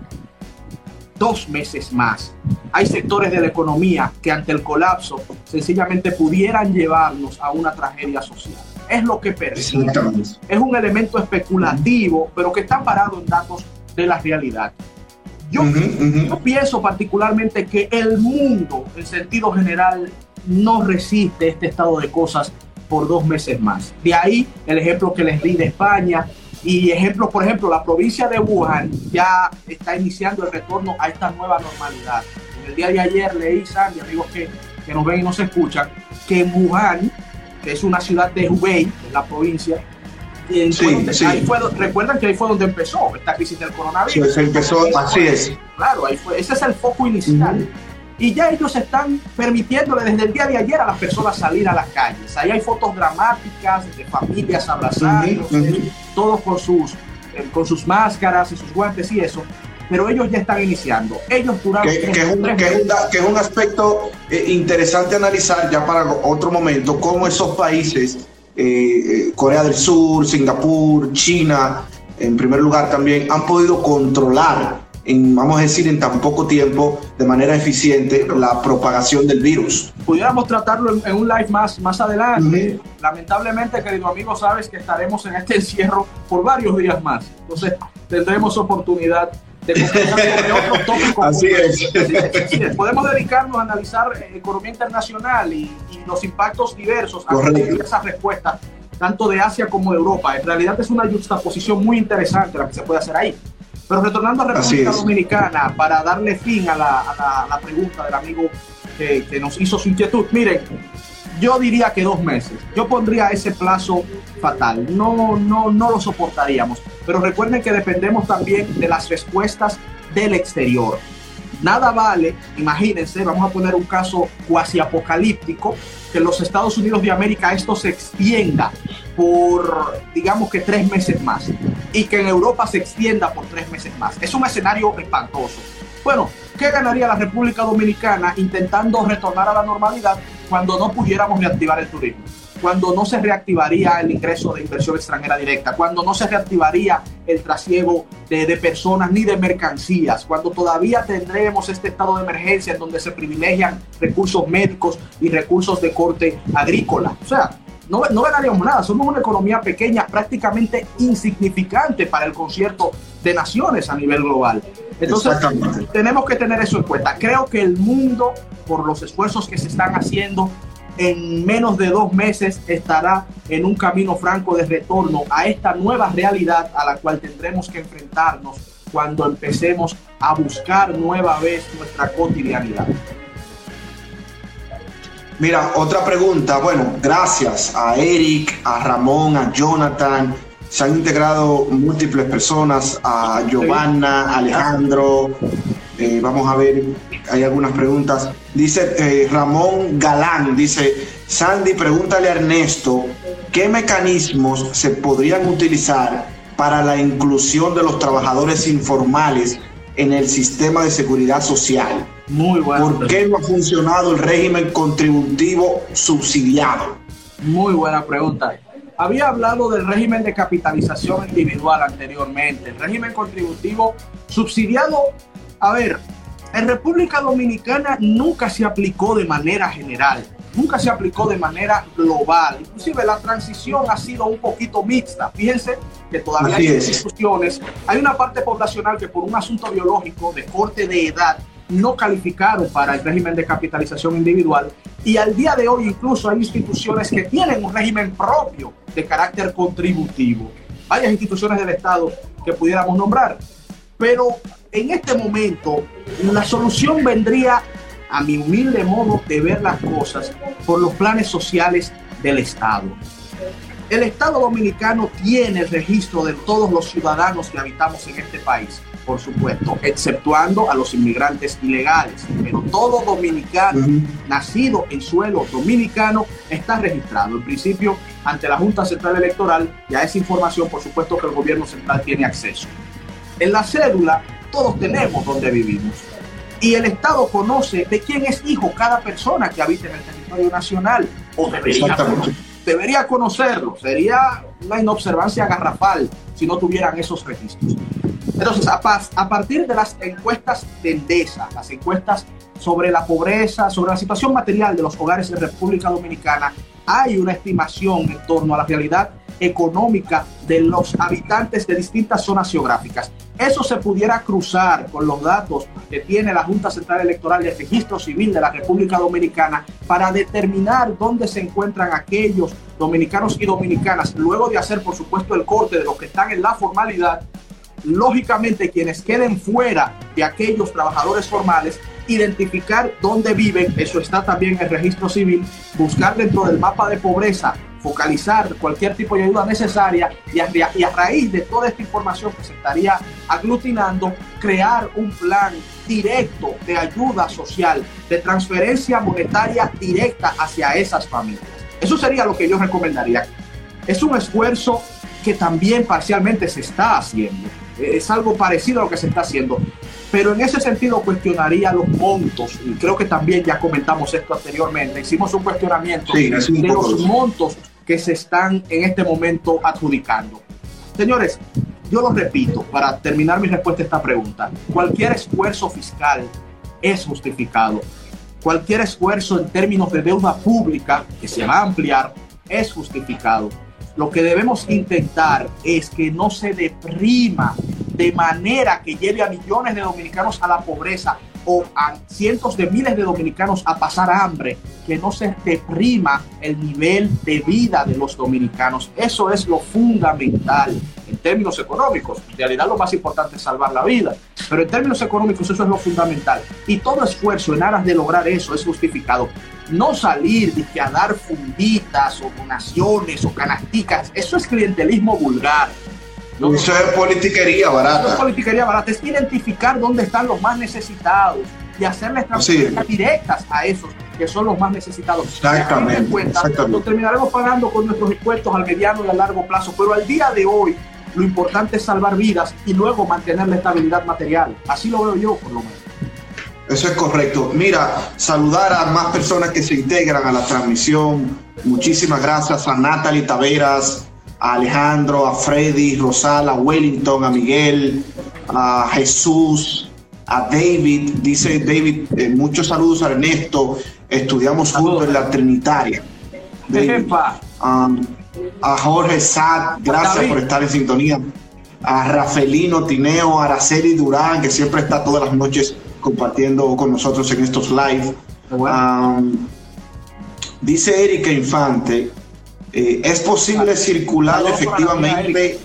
dos meses más, hay sectores de la economía que ante el colapso sencillamente pudieran llevarnos a una tragedia social. Es lo que percibe. Es un elemento especulativo, pero que está parado en datos de la realidad. Yo, yo, pienso particularmente que el mundo, en sentido general, no resiste este estado de cosas por dos meses más. De ahí el ejemplo que les di de España y ejemplos, por ejemplo, la provincia de Wuhan ya está iniciando el retorno a esta nueva normalidad. En el día de ayer leí, Sandy, amigos que, que nos ven y nos escuchan, que en Wuhan, que es una ciudad de Hubei, en la provincia, recuerdan que ahí fue donde empezó esta crisis del coronavirus. Sí, empezó, así es. Claro, ahí fue, ese es el foco inicial. Y ya ellos están permitiéndole desde el día de ayer a las personas salir a las calles. Ahí hay fotos dramáticas de familias abrazándose, todos con sus, eh, con sus máscaras y sus guantes y eso pero ellos ya están iniciando. Ellos duraron. Que, que, es, un, que, es, un, aspecto eh, interesante analizar ya para otro momento, cómo esos países eh, eh, Corea del Sur, Singapur, China, en primer lugar también, han podido controlar, en, vamos a decir, en tan poco tiempo, de manera eficiente, la propagación del virus. Pudiéramos tratarlo en, un live más, más adelante. Lamentablemente, querido amigo, sabes que estaremos en este encierro por varios días más. Entonces, tendremos oportunidad de sobre otros tópicos. Así es. Podemos dedicarnos a analizar eh, economía internacional y, los impactos diversos a esas respuestas, tanto de Asia como de Europa. En realidad es una juxtaposición muy interesante la que se puede hacer ahí. Pero retornando a República Dominicana, para darle fin a la, la, pregunta del amigo que, que nos hizo su inquietud, miren, yo diría que dos meses. Yo pondría ese plazo fatal. No, no, no lo soportaríamos. Pero recuerden que dependemos también de las respuestas del exterior. Nada vale, imagínense, vamos a poner un caso cuasi apocalíptico, que en los Estados Unidos de América esto se extienda por, digamos que tres meses más, y que en Europa se extienda por tres meses más. Es un escenario espantoso. Bueno, ¿qué ganaría la República Dominicana intentando retornar a la normalidad cuando no pudiéramos reactivar el turismo? cuando no se reactivaría el ingreso de inversión extranjera directa, cuando no se reactivaría el trasiego de, personas ni de mercancías, cuando todavía tendremos este estado de emergencia en donde se privilegian recursos médicos y recursos de corte agrícola. O sea, no, no ganaríamos nada, somos una economía pequeña, prácticamente insignificante para el concierto de naciones a nivel global. Entonces, tenemos que tener eso en cuenta. Creo que el mundo, por los esfuerzos que se están haciendo, en menos de dos meses estará en un camino franco de retorno a esta nueva realidad a la cual tendremos que enfrentarnos cuando empecemos a buscar nueva vez nuestra cotidianidad. Mira, otra pregunta. Bueno, gracias a Eric, a Ramón, a Jonathan. Se han integrado múltiples personas, a Giovanna, Alejandro. Eh, vamos a ver hay algunas preguntas. Dice eh, Ramón Galán, dice, Sandy, pregúntale a Ernesto, ¿qué mecanismos se podrían utilizar para la inclusión de los trabajadores informales en el sistema de seguridad social? Muy bueno. ¿Por qué no ha funcionado el régimen contributivo subsidiado? Muy buena pregunta. Había hablado del régimen de capitalización individual anteriormente. El régimen contributivo subsidiado, a ver, en República Dominicana nunca se aplicó de manera general, nunca se aplicó de manera global. Inclusive la transición ha sido un poquito mixta. Fíjense que todavía hay discusiones. Hay una parte poblacional que por un asunto biológico de corte de edad no calificaron para el régimen de capitalización individual y al día de hoy incluso hay instituciones que tienen un régimen propio de carácter contributivo. Varias instituciones del Estado que pudiéramos nombrar. Pero en este momento la solución vendría, a mi humilde modo de ver las cosas, por los planes sociales del Estado. El Estado dominicano tiene el registro de todos los ciudadanos que habitamos en este país, por supuesto, exceptuando a los inmigrantes ilegales. Pero todo dominicano nacido en suelo dominicano está registrado. En principio, ante la Junta Central Electoral, y a esa información, por supuesto, que el gobierno central tiene acceso. En la cédula todos tenemos donde vivimos. Y el Estado conoce de quién es hijo cada persona que habita en el territorio nacional. O debería, debería conocerlo. Sería una inobservancia garrafal si no tuvieran esos registros. Entonces, a, partir de las encuestas de Endesa, las encuestas sobre la pobreza, sobre la situación material de los hogares en República Dominicana, hay una estimación en torno a la realidad económica de los habitantes de distintas zonas geográficas. Eso se pudiera cruzar con los datos que tiene la Junta Central Electoral de Registro Civil de la República Dominicana para determinar dónde se encuentran aquellos dominicanos y dominicanas, luego de hacer, por supuesto, el corte de los que están en la formalidad. Lógicamente, quienes queden fuera de aquellos trabajadores formales identificar dónde viven, eso está también en el registro civil, buscar dentro del mapa de pobreza, focalizar cualquier tipo de ayuda necesaria y a, raíz de toda esta información que se estaría aglutinando, crear un plan directo de ayuda social, de transferencia monetaria directa hacia esas familias. Eso sería lo que yo recomendaría. Es un esfuerzo que también parcialmente se está haciendo. Es algo parecido a lo que se está haciendo. Pero en ese sentido cuestionaría los montos, y creo que también ya comentamos esto anteriormente, hicimos un cuestionamiento de los montos que se están en este momento adjudicando. Señores, yo lo repito para terminar mi respuesta a esta pregunta, cualquier esfuerzo fiscal es justificado. Cualquier esfuerzo en términos de deuda pública que se va a ampliar es justificado. Lo que debemos intentar es que no se deprima de manera que lleve a millones de dominicanos a la pobreza o a cientos de miles de dominicanos a pasar hambre, que no se deprima el nivel de vida de los dominicanos. Eso es lo fundamental en términos económicos. En realidad lo más importante es salvar la vida, pero en términos económicos eso es lo fundamental. Y todo esfuerzo en aras de lograr eso es justificado. No salir de a dar funditas o donaciones o canasticas, eso es clientelismo vulgar eso es politiquería barata. Eso es politiquería barata. Es identificar dónde están los más necesitados y hacerles transferencias directas a esos que son los más necesitados. Exactamente, cuenta, Lo terminaremos pagando con nuestros impuestos al mediano y a largo plazo, pero al día de hoy lo importante es salvar vidas y luego mantener la estabilidad material. Así lo veo yo, por lo menos. Eso es correcto. Mira, saludar a más personas que se integran a la transmisión. Muchísimas gracias a Natalie Taveras, a Alejandro, a Freddy, Rosala, a Wellington, a Miguel, a Jesús, a David. Dice David, eh, muchos saludos a Ernesto. Estudiamos juntos en la Trinitaria. Um, a Jorge Sad, gracias por estar en sintonía. A Rafelino Tineo, a Araceli Durán, que siempre está todas las noches compartiendo con nosotros en estos live. Um, dice Erika Infante, eh, es posible circular efectivamente,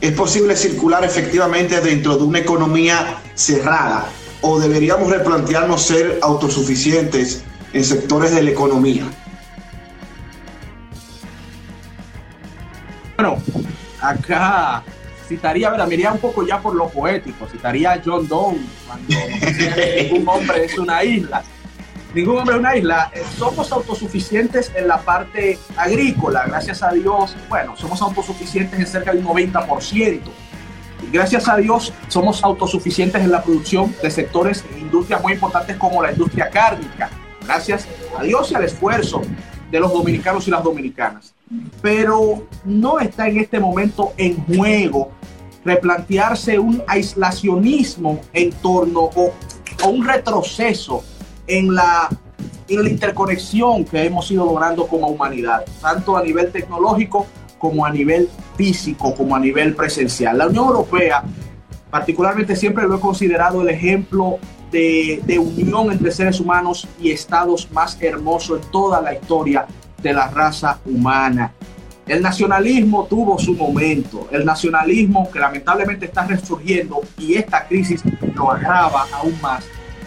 es posible circular efectivamente dentro de una economía cerrada o deberíamos replantearnos ser autosuficientes en sectores de la economía. Bueno, acá citaría, ver, miraría un poco ya por lo poético, citaría a John Donne cuando un hombre es una isla ningún hombre es una isla. Eh, somos autosuficientes en la parte agrícola, gracias a Dios. Bueno, somos autosuficientes en cerca del 90%. Gracias a Dios somos autosuficientes en la producción de sectores e industrias muy importantes como la industria cárnica. Gracias a Dios y al esfuerzo de los dominicanos y las dominicanas. Pero no está en este momento en juego replantearse un aislacionismo en torno o, un retroceso en la, en la interconexión que hemos ido logrando como humanidad, tanto a nivel tecnológico como a nivel físico, como a nivel presencial. La Unión Europea, particularmente siempre lo he considerado el ejemplo de, de, unión entre seres humanos y estados más hermoso en toda la historia de la raza humana. El nacionalismo tuvo su momento, el nacionalismo que lamentablemente está resurgiendo y esta crisis lo agrava aún más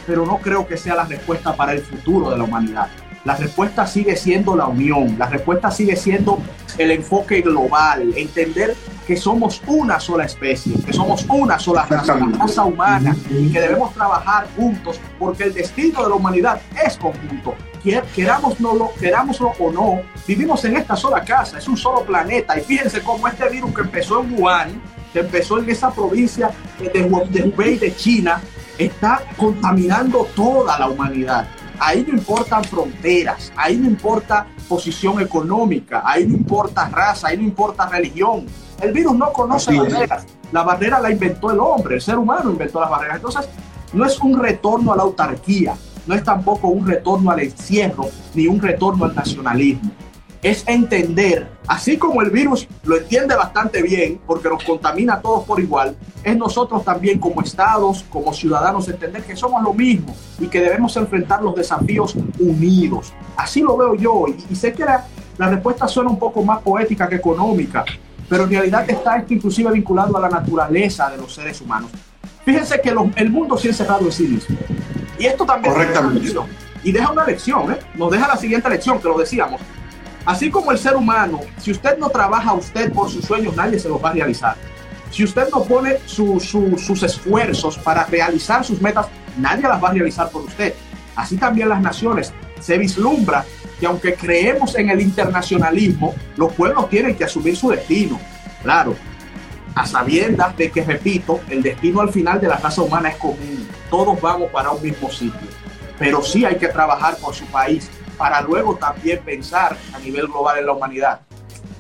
pero no creo que sea la respuesta para el futuro de la humanidad. La respuesta sigue siendo la unión, la respuesta sigue siendo el enfoque global, entender que somos una sola especie, que somos una sola raza, la raza humana, y que debemos trabajar juntos porque el destino de la humanidad es conjunto. Querámoslo, querámoslo o no, vivimos en esta sola casa, es un solo planeta. Y fíjense cómo este virus que empezó en Wuhan, que empezó en esa provincia de Hubei de China, está contaminando toda la humanidad. Ahí no importan fronteras, ahí no importa posición económica, ahí no importa raza, ahí no importa religión. El virus no conoce barreras. La barrera la inventó el hombre, el ser humano inventó las barreras. Entonces, no es un retorno a la autarquía, no es tampoco un retorno al encierro, ni un retorno al nacionalismo es entender, así como el virus lo entiende bastante bien, porque nos contamina a todos por igual, es nosotros también como estados, como ciudadanos, entender que somos lo mismo y que debemos enfrentar los desafíos unidos. Así lo veo yo y, sé que la, respuesta suena un poco más poética que económica, pero en realidad está esto inclusive vinculado a la naturaleza de los seres humanos. Fíjense que el mundo se ha encerrado en sí mismo. Y esto también... Correctamente. Y deja una lección, ¿eh? nos deja la siguiente lección, que lo decíamos Así como el ser humano, si usted no trabaja usted por sus sueños, nadie se los va a realizar. Si usted no pone sus esfuerzos para realizar sus metas, nadie las va a realizar por usted. Así también las naciones. Se vislumbra que aunque creemos en el internacionalismo, los pueblos tienen que asumir su destino. Claro, a sabiendas de que, repito, el destino al final de la raza humana es común. Todos vamos para un mismo sitio. Pero sí hay que trabajar por su país, para luego también pensar a nivel global en la humanidad.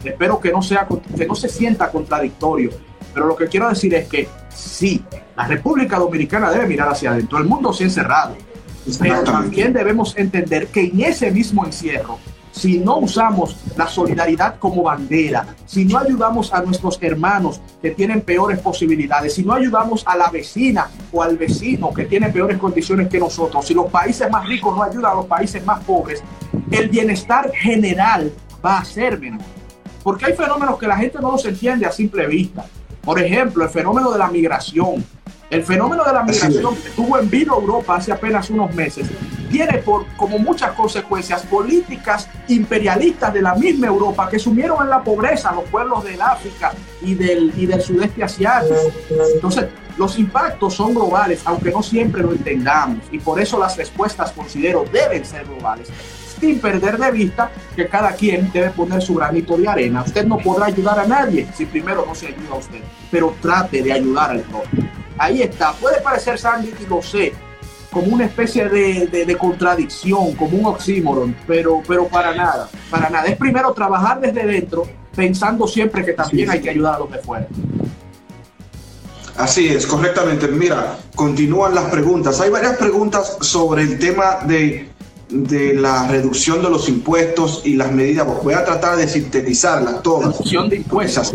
Espero que no, sea, que no se sienta contradictorio, pero lo que quiero decir es que sí, la República Dominicana debe mirar hacia adentro, el mundo se ha encerrado, pero también debemos entender que en ese mismo encierro si no usamos la solidaridad como bandera, si no ayudamos a nuestros hermanos que tienen peores posibilidades, si no ayudamos a la vecina o al vecino que tiene peores condiciones que nosotros, si los países más ricos no ayudan a los países más pobres, el bienestar general va a ser menor. Porque hay fenómenos que la gente no los entiende a simple vista. Por ejemplo, el fenómeno de la migración. El fenómeno de la migración que tuvo en vino Europa hace apenas unos meses tiene por, como muchas consecuencias políticas imperialistas de la misma Europa que sumieron en la pobreza a los pueblos del África y del, y del sudeste asiático. Entonces, los impactos son globales, aunque no siempre lo entendamos, y por eso las respuestas, considero, deben ser globales, sin perder de vista que cada quien debe poner su granito de arena. Usted no podrá ayudar a nadie si primero no se ayuda a usted, pero trate de ayudar al otro. Ahí está, puede parecer Sandy, y lo sé, como una especie de, contradicción, como un oxímoron, pero, pero para nada, para nada. Es primero trabajar desde dentro, pensando siempre que también hay que ayudar a los de fuera. Así es, correctamente. Mira, continúan las preguntas. Hay varias preguntas sobre el tema de, de la reducción de los impuestos y las medidas. Voy a tratar de sintetizarlas todas. Reducción de impuestos.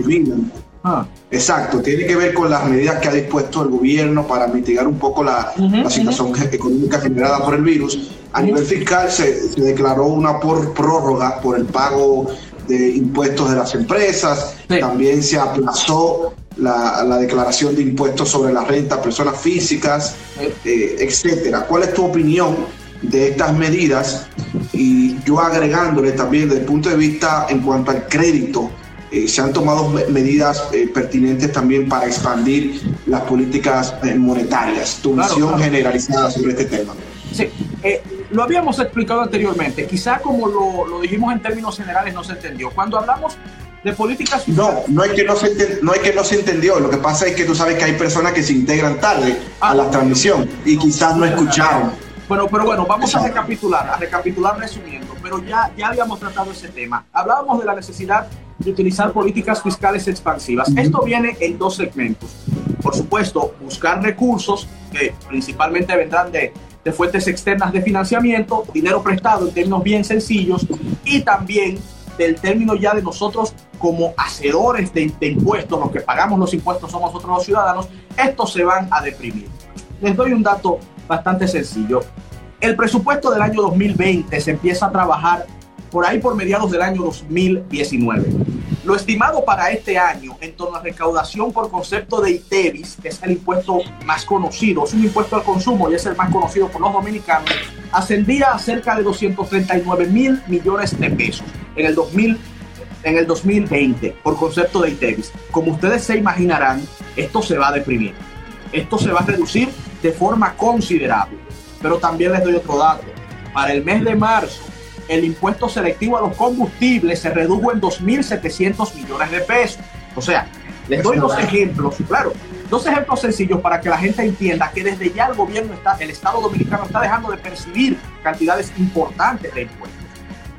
Ah. Exacto, tiene que ver con las medidas que ha dispuesto el gobierno para mitigar un poco la, situación económica generada por el virus. A nivel fiscal se, declaró una por prórroga por el pago de impuestos de las empresas, también se aplazó la, declaración de impuestos sobre la renta a personas físicas, eh, etcétera. ¿Cuál es tu opinión de estas medidas? Y yo agregándole también desde el punto de vista en cuanto al crédito eh, se han tomado medidas eh, pertinentes también para expandir las políticas eh, monetarias. Tu visión generalizada sobre este tema. Sí, lo habíamos explicado anteriormente. Quizá como lo, dijimos en términos generales no se entendió. Cuando hablamos de políticas No, no es que no se no es que no se entendió. Lo que pasa es que tú sabes que hay personas que se integran tarde a la ah. transmisión y quizás no escucharon. Bueno, pero bueno, vamos a recapitular, a recapitular resumiendo, pero ya, ya habíamos tratado ese tema. Hablábamos de la necesidad de utilizar políticas fiscales expansivas. Esto viene en dos segmentos. Por supuesto, buscar recursos que principalmente vendrán de, de fuentes externas de financiamiento, dinero prestado en términos bien sencillos y también del término ya de nosotros como hacedores de, de, impuestos, los que pagamos los impuestos somos nosotros los ciudadanos, estos se van a deprimir. Les doy un dato bastante sencillo. El presupuesto del año 2020 se empieza a trabajar por ahí por mediados del año 2019. Lo estimado para este año en torno a recaudación por concepto de ITEVIS, que es el impuesto más conocido, es un impuesto al consumo y es el más conocido por los dominicanos, ascendía a cerca de 239 mil millones de pesos en el, 2000, en el 2020 por concepto de ITEVIS. Como ustedes se imaginarán, esto se va a deprimir. Esto se va a reducir de forma considerable. Pero también les doy otro dato. Para el mes de marzo, el impuesto selectivo a los combustibles se redujo en 2.700 millones de pesos. O sea, Les doy dos ejemplos, claro, dos ejemplos sencillos para que la gente entienda que desde ya el gobierno está, el Estado dominicano está dejando de percibir cantidades importantes de impuestos.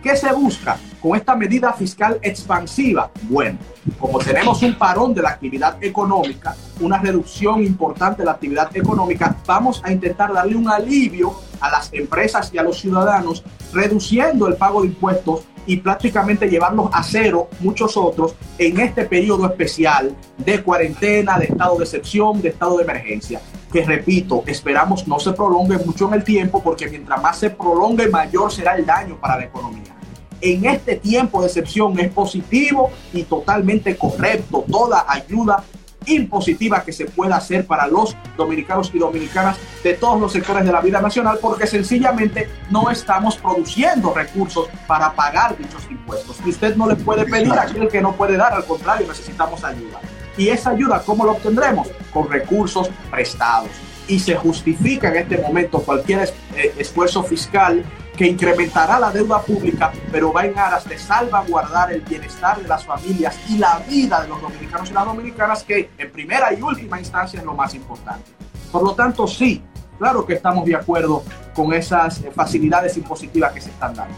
¿Qué se busca con esta medida fiscal expansiva? Bueno, como tenemos un parón de la actividad económica, una reducción importante de la actividad económica, vamos a intentar darle un alivio a las empresas y a los ciudadanos, reduciendo el pago de impuestos y prácticamente llevarlos a cero muchos otros en este periodo especial de cuarentena, de estado de excepción, de estado de emergencia, que repito, esperamos no se prolongue mucho en el tiempo porque mientras más se prolongue mayor será el daño para la economía en este tiempo de excepción es positivo y totalmente correcto. Toda ayuda impositiva que se pueda hacer para los dominicanos y dominicanas de todos los sectores de la vida nacional porque sencillamente no estamos produciendo recursos para pagar dichos impuestos. Usted no le puede pedir a aquel que no puede dar, al contrario, necesitamos ayuda. Y esa ayuda, ¿cómo lo obtendremos? Con recursos prestados. Y se justifica en este momento cualquier eh, esfuerzo fiscal que incrementará la deuda pública, pero va en aras de salvaguardar el bienestar de las familias y la vida de los dominicanos y las dominicanas, que en primera y última instancia es lo más importante. Por lo tanto, sí, claro que estamos de acuerdo con esas eh, facilidades impositivas que se están dando.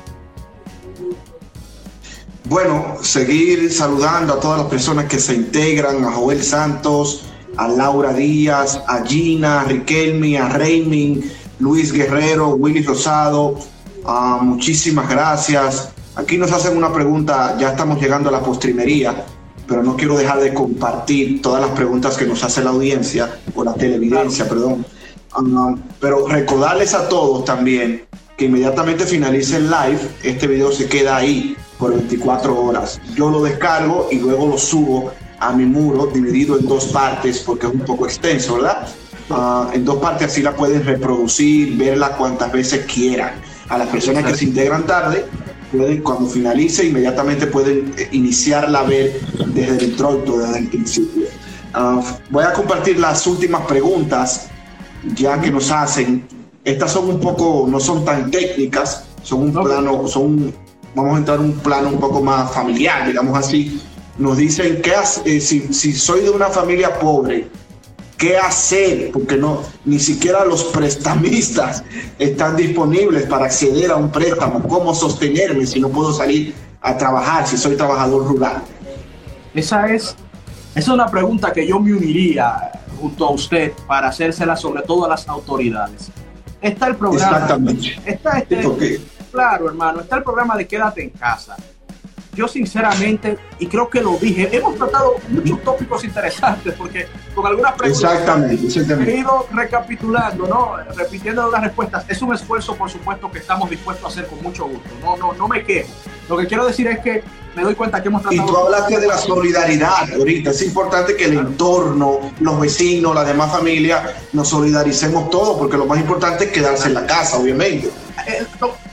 Bueno, seguir saludando a todas las personas que se integran, a Joel Santos, a Laura Díaz, a Gina, a Riquelme, a Rayming, Luis Guerrero, Willy Rosado, Ah, muchísimas gracias. Aquí nos hacen una pregunta, ya estamos llegando a la postrimería, pero no quiero dejar de compartir todas las preguntas que nos hace la audiencia, o la televidencia, perdón. Ah, pero recordarles a todos también que inmediatamente finalice el live, este video se queda ahí por 24 horas. Yo lo descargo y luego lo subo a mi muro dividido en dos partes porque es un poco extenso, ¿verdad? Ah, en dos partes así la pueden reproducir, verla cuantas veces quieran a las personas que se integran tarde, pueden, cuando finalice, inmediatamente pueden eh, iniciarla a ver desde el introito, desde el principio. Ah, voy a compartir las últimas preguntas ya que nos hacen. Estas son un poco, no son tan técnicas, son un plano, son, vamos a entrar en un plano un poco más familiar, digamos así. Nos dicen que eh, si, si soy de una familia pobre, qué hacer, porque no, ni siquiera los prestamistas están disponibles para acceder a un préstamo, cómo sostenerme si no puedo salir a trabajar, si soy trabajador rural. Esa es, es una pregunta que yo me uniría junto a usted para hacérsela sobre todo a las autoridades. Está el programa. Exactamente. Está este, claro, hermano, está el programa de quédate en casa yo sinceramente, y creo que lo dije, hemos tratado muchos tópicos interesantes porque con algunas preguntas exactamente, he ido recapitulando, ¿no? repitiendo las respuestas. Es un esfuerzo, por supuesto, que estamos dispuestos a hacer con mucho gusto. No, no, no me quejo. Lo que quiero decir es que me doy cuenta que hemos tratado... Y tú hablaste de la solidaridad ahorita. Es importante que el entorno, los vecinos, la demás familia, nos solidaricemos todos porque lo más importante es quedarse en la casa, obviamente. Eh,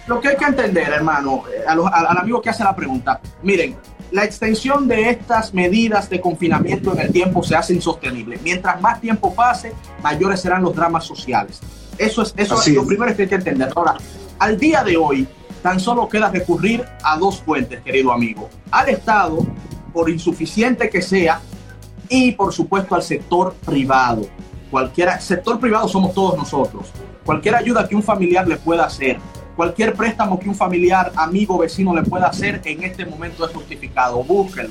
lo que hay que entender, hermano, eh, al amigo que hace la pregunta, miren, la extensión de estas medidas de confinamiento en el tiempo se hace insostenible. Mientras más tiempo pase, mayores serán los dramas sociales. Eso es, eso es lo primero que hay que entender. Ahora, al día de hoy, tan solo queda recurrir a dos fuentes, querido amigo. Al Estado, por insuficiente que sea, y por supuesto al sector privado. Cualquier sector privado somos todos nosotros. Cualquier ayuda que un familiar le pueda hacer, Cualquier préstamo que un familiar, amigo, vecino le pueda hacer en este momento es justificado. Búsquelo.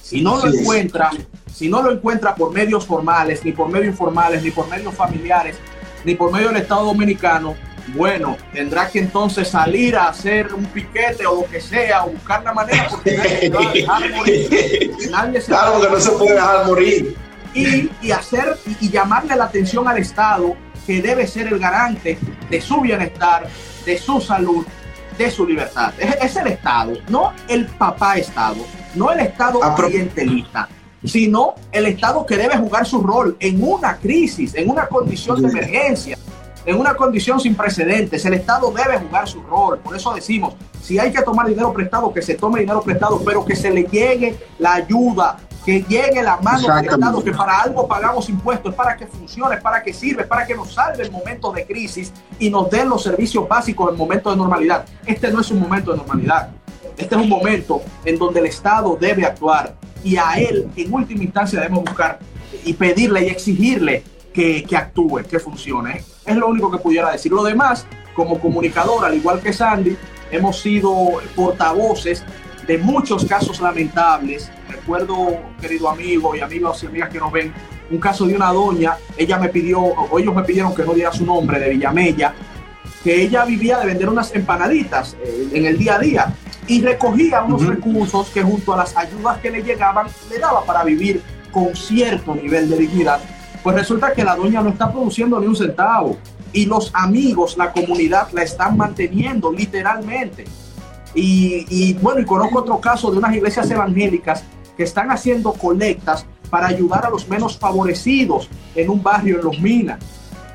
Si no lo encuentra, si no lo encuentra por medios formales, ni por medios informales, ni por medios familiares, ni por medio del Estado Dominicano, bueno, tendrá que entonces salir a hacer un piquete o lo que sea, o buscar la manera, porque nadie se va a dejar morir. claro que no se puede dejar morir. Y, y hacer y llamarle la atención al Estado, que debe ser el garante de su bienestar, de su salud, de su libertad. Es, el Estado, no el papá Estado, no el Estado clientelista, sino el Estado que debe jugar su rol en una crisis, en una condición de emergencia, en una condición sin precedentes. El Estado debe jugar su rol. Por eso decimos, si hay que tomar dinero prestado, que se tome dinero prestado, pero que se le llegue la ayuda que llegue la mano del Estado, que para algo pagamos impuestos, es para que funcione, es para que sirve, es para que nos salve en momentos de crisis y nos den los servicios básicos en momentos de normalidad. Este no es un momento de normalidad. Este es un momento en donde el Estado debe actuar y a él en última instancia debemos buscar y pedirle y exigirle que, que actúe, que funcione. Es lo único que pudiera decir. Lo demás, como comunicador, al igual que Sandy, hemos sido portavoces de muchos casos lamentables. Recuerdo, querido amigo y amigos y amigas que nos ven, un caso de una doña, ella me pidió, o ellos me pidieron que no diera su nombre, de Villamella, que ella vivía de vender unas empanaditas eh, en el día a día y recogía unos recursos que junto a las ayudas que le llegaban le daba para vivir con cierto nivel de dignidad. Pues resulta que la doña no está produciendo ni un centavo y los amigos, la comunidad la están manteniendo literalmente. Y, y bueno, y conozco otro caso de unas iglesias evangélicas que están haciendo colectas para ayudar a los menos favorecidos en un barrio en Los Minas.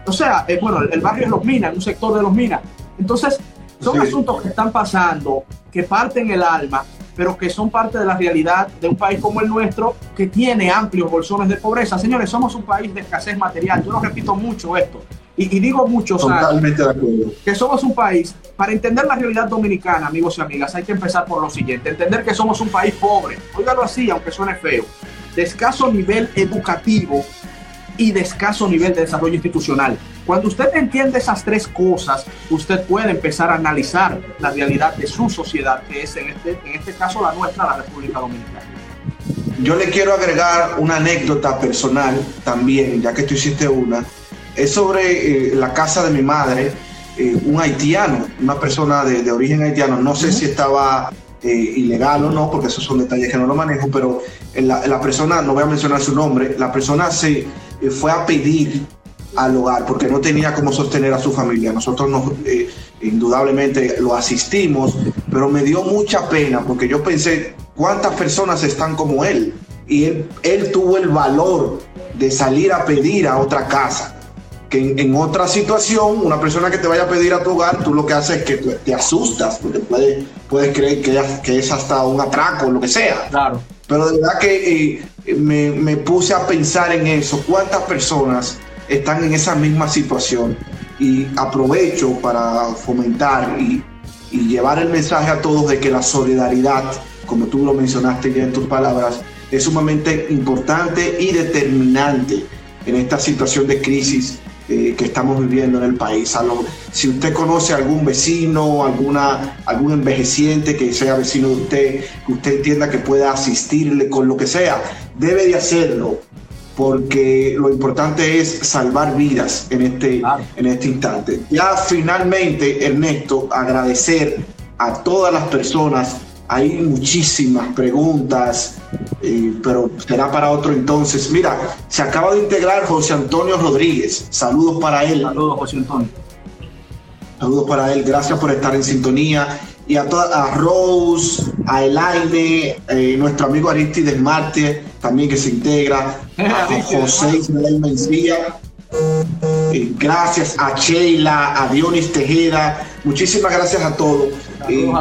O sea, eh, bueno, el, barrio de Los Minas, en un sector de Los Minas. Entonces, son asuntos que están pasando, que parten el alma, pero que son parte de la realidad de un país como el nuestro, que tiene amplios bolsones de pobreza. Señores, somos un país de escasez material. Yo lo repito mucho esto. Y, digo mucho, Totalmente de acuerdo. que somos un país, para entender la realidad dominicana, amigos y amigas, hay que empezar por lo siguiente, entender que somos un país pobre. Óigalo así, aunque suene feo de escaso nivel educativo y de escaso nivel de desarrollo institucional. Cuando usted entiende esas tres cosas, usted puede empezar a analizar la realidad de su sociedad, que es en este, en este caso la nuestra, la República Dominicana. Yo le quiero agregar una anécdota personal también, ya que tú hiciste una. Es sobre eh, la casa de mi madre, eh, un haitiano, una persona de, origen haitiano. No sé si estaba eh, ilegal o no, porque esos son detalles que no lo manejo, pero la, la persona, no voy a mencionar su nombre, la persona se fue a pedir al hogar porque no tenía cómo sostener a su familia. Nosotros nos, eh, indudablemente lo asistimos, pero me dio mucha pena porque yo pensé cuántas personas están como él. Y él, él tuvo el valor de salir a pedir a otra casa que en, otra situación, una persona que te vaya a pedir a tu hogar, tú lo que haces es que te asustas, porque puedes, puedes creer que, que, es hasta un atraco o lo que sea. Claro. Pero de verdad que eh, me, me, puse a pensar en eso, cuántas personas están en esa misma situación. Y aprovecho para fomentar y, llevar el mensaje a todos de que la solidaridad, como tú lo mencionaste ya en tus palabras, es sumamente importante y determinante en esta situación de crisis eh, que estamos viviendo en el país. si usted conoce a algún vecino, alguna, algún envejeciente que sea vecino de usted, que usted entienda que pueda asistirle con lo que sea, debe de hacerlo, porque lo importante es salvar vidas en este, en este instante. Ya finalmente, Ernesto, agradecer a todas las personas hay muchísimas preguntas, eh, pero será para otro entonces. Mira, se acaba de integrar José Antonio Rodríguez. Saludos para él. Saludos, José Antonio. Saludos para él. Gracias por estar en sintonía. Y a, a Rose, a Elaine, eh, nuestro amigo Aristides Marte, también que se integra. A José Ismael Mencía. Eh, gracias a Sheila, a Dionis Tejeda. Muchísimas gracias a todos. Eh,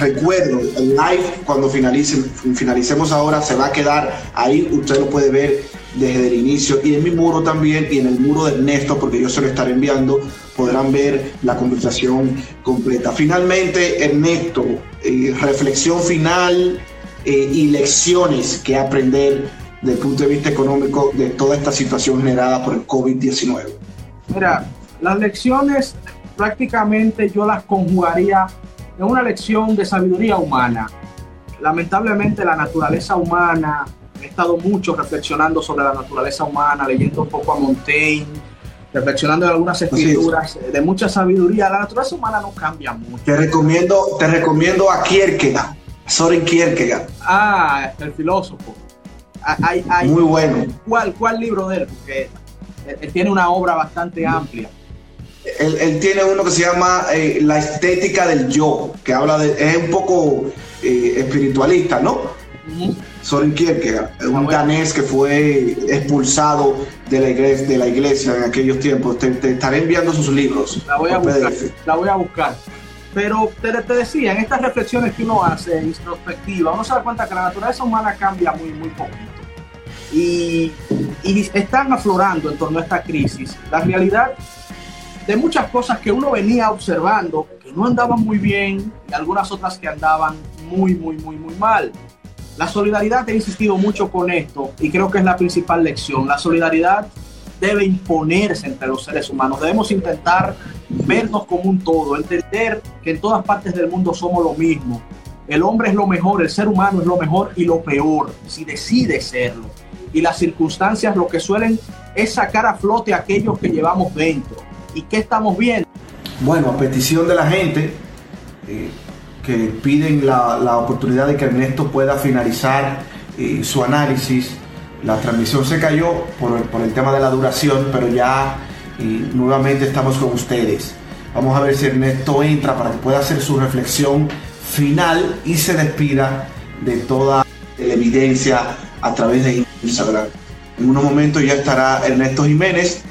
recuerdo, el live cuando finalicemos ahora se va a quedar ahí, usted lo puede ver desde el inicio y en mi muro también y en el muro de Ernesto porque yo se lo estaré enviando podrán ver la conversación completa. Finalmente, Ernesto, eh, reflexión final y lecciones que aprender desde el punto de vista económico de toda esta situación generada por el COVID-19? Mira, las lecciones prácticamente yo las conjugaría en una lección de sabiduría humana. Lamentablemente la naturaleza humana, he estado mucho reflexionando sobre la naturaleza humana, leyendo un poco a Montaigne, reflexionando en algunas escrituras de mucha sabiduría. La naturaleza humana no cambia mucho. Te recomiendo, te recomiendo a Kierkegaard, Soren Kierkegaard. Ah, el filósofo. Muy bueno. ¿cuál, ¿Cuál libro de él? Porque él, tiene una obra bastante amplia. Él, tiene uno que se llama eh, La estética del yo, que habla de. es un poco eh, espiritualista, ¿no? Soren Kierkegaard, un danés que fue expulsado de la iglesia, de la iglesia en aquellos tiempos. Te, estaré enviando sus libros. La voy a buscar. La voy a buscar. Pero te, te, decía, en estas reflexiones que uno hace, introspectiva, uno se da cuenta que la naturaleza humana cambia muy, muy poquito. Y, y están aflorando en torno a esta crisis la realidad de muchas cosas que uno venía observando que no andaban muy bien y algunas otras que andaban muy, muy, muy, muy mal. La solidaridad, he insistido mucho con esto y creo que es la principal lección. La solidaridad debe imponerse entre los seres humanos. Debemos intentar vernos como un todo, entender que en todas partes del mundo somos lo mismo. El hombre es lo mejor, el ser humano es lo mejor y lo peor, si decide serlo. Y las circunstancias lo que suelen es sacar a flote a aquellos que llevamos dentro. ¿Y qué estamos viendo? Bueno, a petición de la gente, eh, que piden la, la, oportunidad de que Ernesto pueda finalizar eh, su análisis. La transmisión se cayó por el, por el tema de la duración, pero ya eh, nuevamente estamos con ustedes. Vamos a ver si Ernesto entra para que pueda hacer su reflexión final y se despida de toda la evidencia a través de Instagram. En unos momentos ya estará Ernesto Jiménez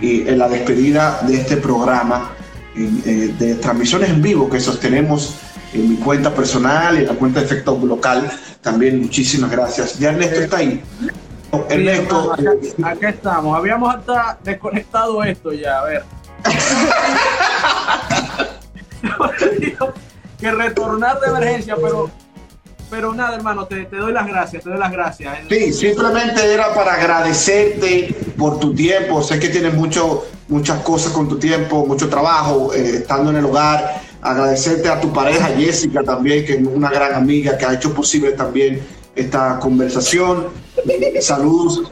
y en la despedida de este programa eh, de transmisiones en vivo que sostenemos en mi cuenta personal y en la cuenta de Efecto Local. También muchísimas gracias. Ya Ernesto está ahí. Ernesto. acá, estamos. Habíamos hasta desconectado esto ya. A ver. que retornar de emergencia, pero pero nada, hermano, te, te, doy las gracias, te doy las gracias. Sí, simplemente era para agradecerte por tu tiempo. Sé que tienes mucho, muchas cosas con tu tiempo, mucho trabajo, eh, estando en el hogar agradecerte a tu pareja Jessica también, que es una gran amiga que ha hecho posible también esta conversación. Saludos,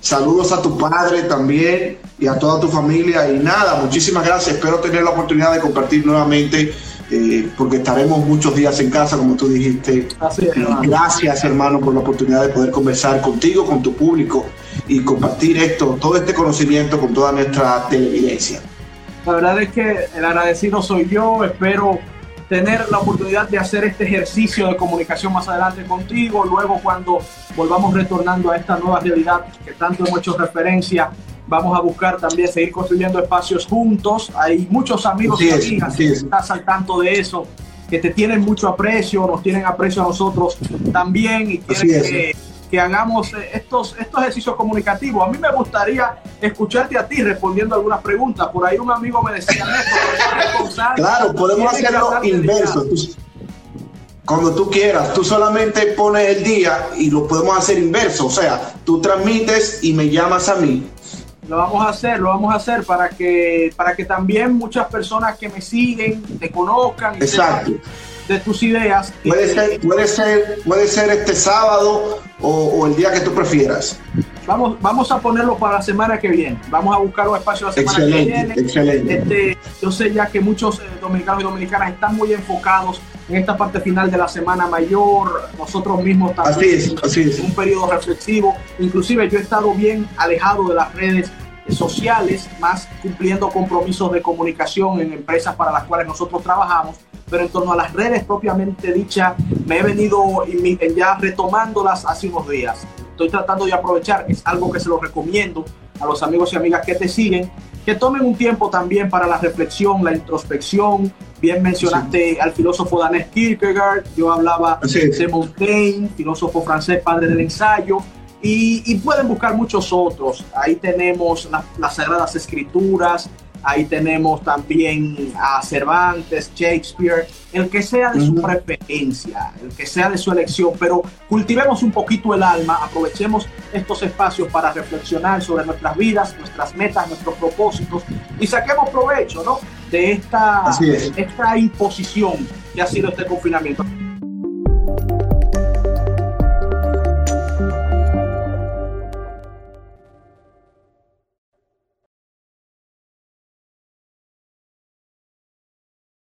saludos a tu padre también y a toda tu familia. Y nada, muchísimas gracias. Espero tener la oportunidad de compartir nuevamente. Eh, porque estaremos muchos días en casa, como tú dijiste. Gracias, hermano, por la oportunidad de poder conversar contigo, con tu público y compartir esto, todo este conocimiento con toda nuestra televidencia. La verdad es que el agradecido soy yo. Espero tener la oportunidad de hacer este ejercicio de comunicación más adelante contigo. Luego, cuando volvamos retornando a esta nueva realidad que tanto hemos hecho referencia, vamos a buscar también seguir construyendo espacios juntos. Hay muchos amigos y amigas que están al tanto de eso, que te tienen mucho aprecio, nos tienen aprecio a nosotros también y quieren que que hagamos eh, estos, estos ejercicios comunicativos. A mí me gustaría escucharte a ti respondiendo algunas preguntas. Por ahí un amigo me decía, Claro, podemos hacerlo inverso. cuando tú quieras, tú solamente pones el día y lo podemos hacer inverso. O sea, tú transmites y me llamas a mí. Lo vamos a hacer, lo vamos a hacer para que, para que también muchas personas que me siguen te conozcan. Exacto de tus ideas. Puede ser, puede ser, puede ser este sábado o, el día que tú prefieras. Vamos, vamos a ponerlo para la semana que viene. Vamos a buscar un espacio la semana que viene. Excelente. Este, yo sé ya que muchos eh, dominicanos y dominicanas están muy enfocados en esta parte final de la semana mayor. Nosotros mismos también así es, un periodo reflexivo. Inclusive yo he estado bien alejado de las redes sociales, más cumpliendo compromisos de comunicación en empresas para las cuales nosotros trabajamos pero en torno a las redes propiamente dicha, me he venido ya retomándolas hace unos días. Estoy tratando de aprovechar, es algo que se lo recomiendo a los amigos y amigas que te siguen, que tomen un tiempo también para la reflexión, la introspección. Bien mencionaste al filósofo danés Kierkegaard, yo hablaba de Montaigne, filósofo francés, padre del ensayo, y, pueden buscar muchos otros. Ahí tenemos las Sagradas Escrituras, Ahí tenemos también a Cervantes, Shakespeare, el que sea de su preferencia, el que sea de su elección, pero cultivemos un poquito el alma, aprovechemos estos espacios para reflexionar sobre nuestras vidas, nuestras metas, nuestros propósitos y saquemos provecho ¿no? de esta, esta imposición que ha sido este confinamiento.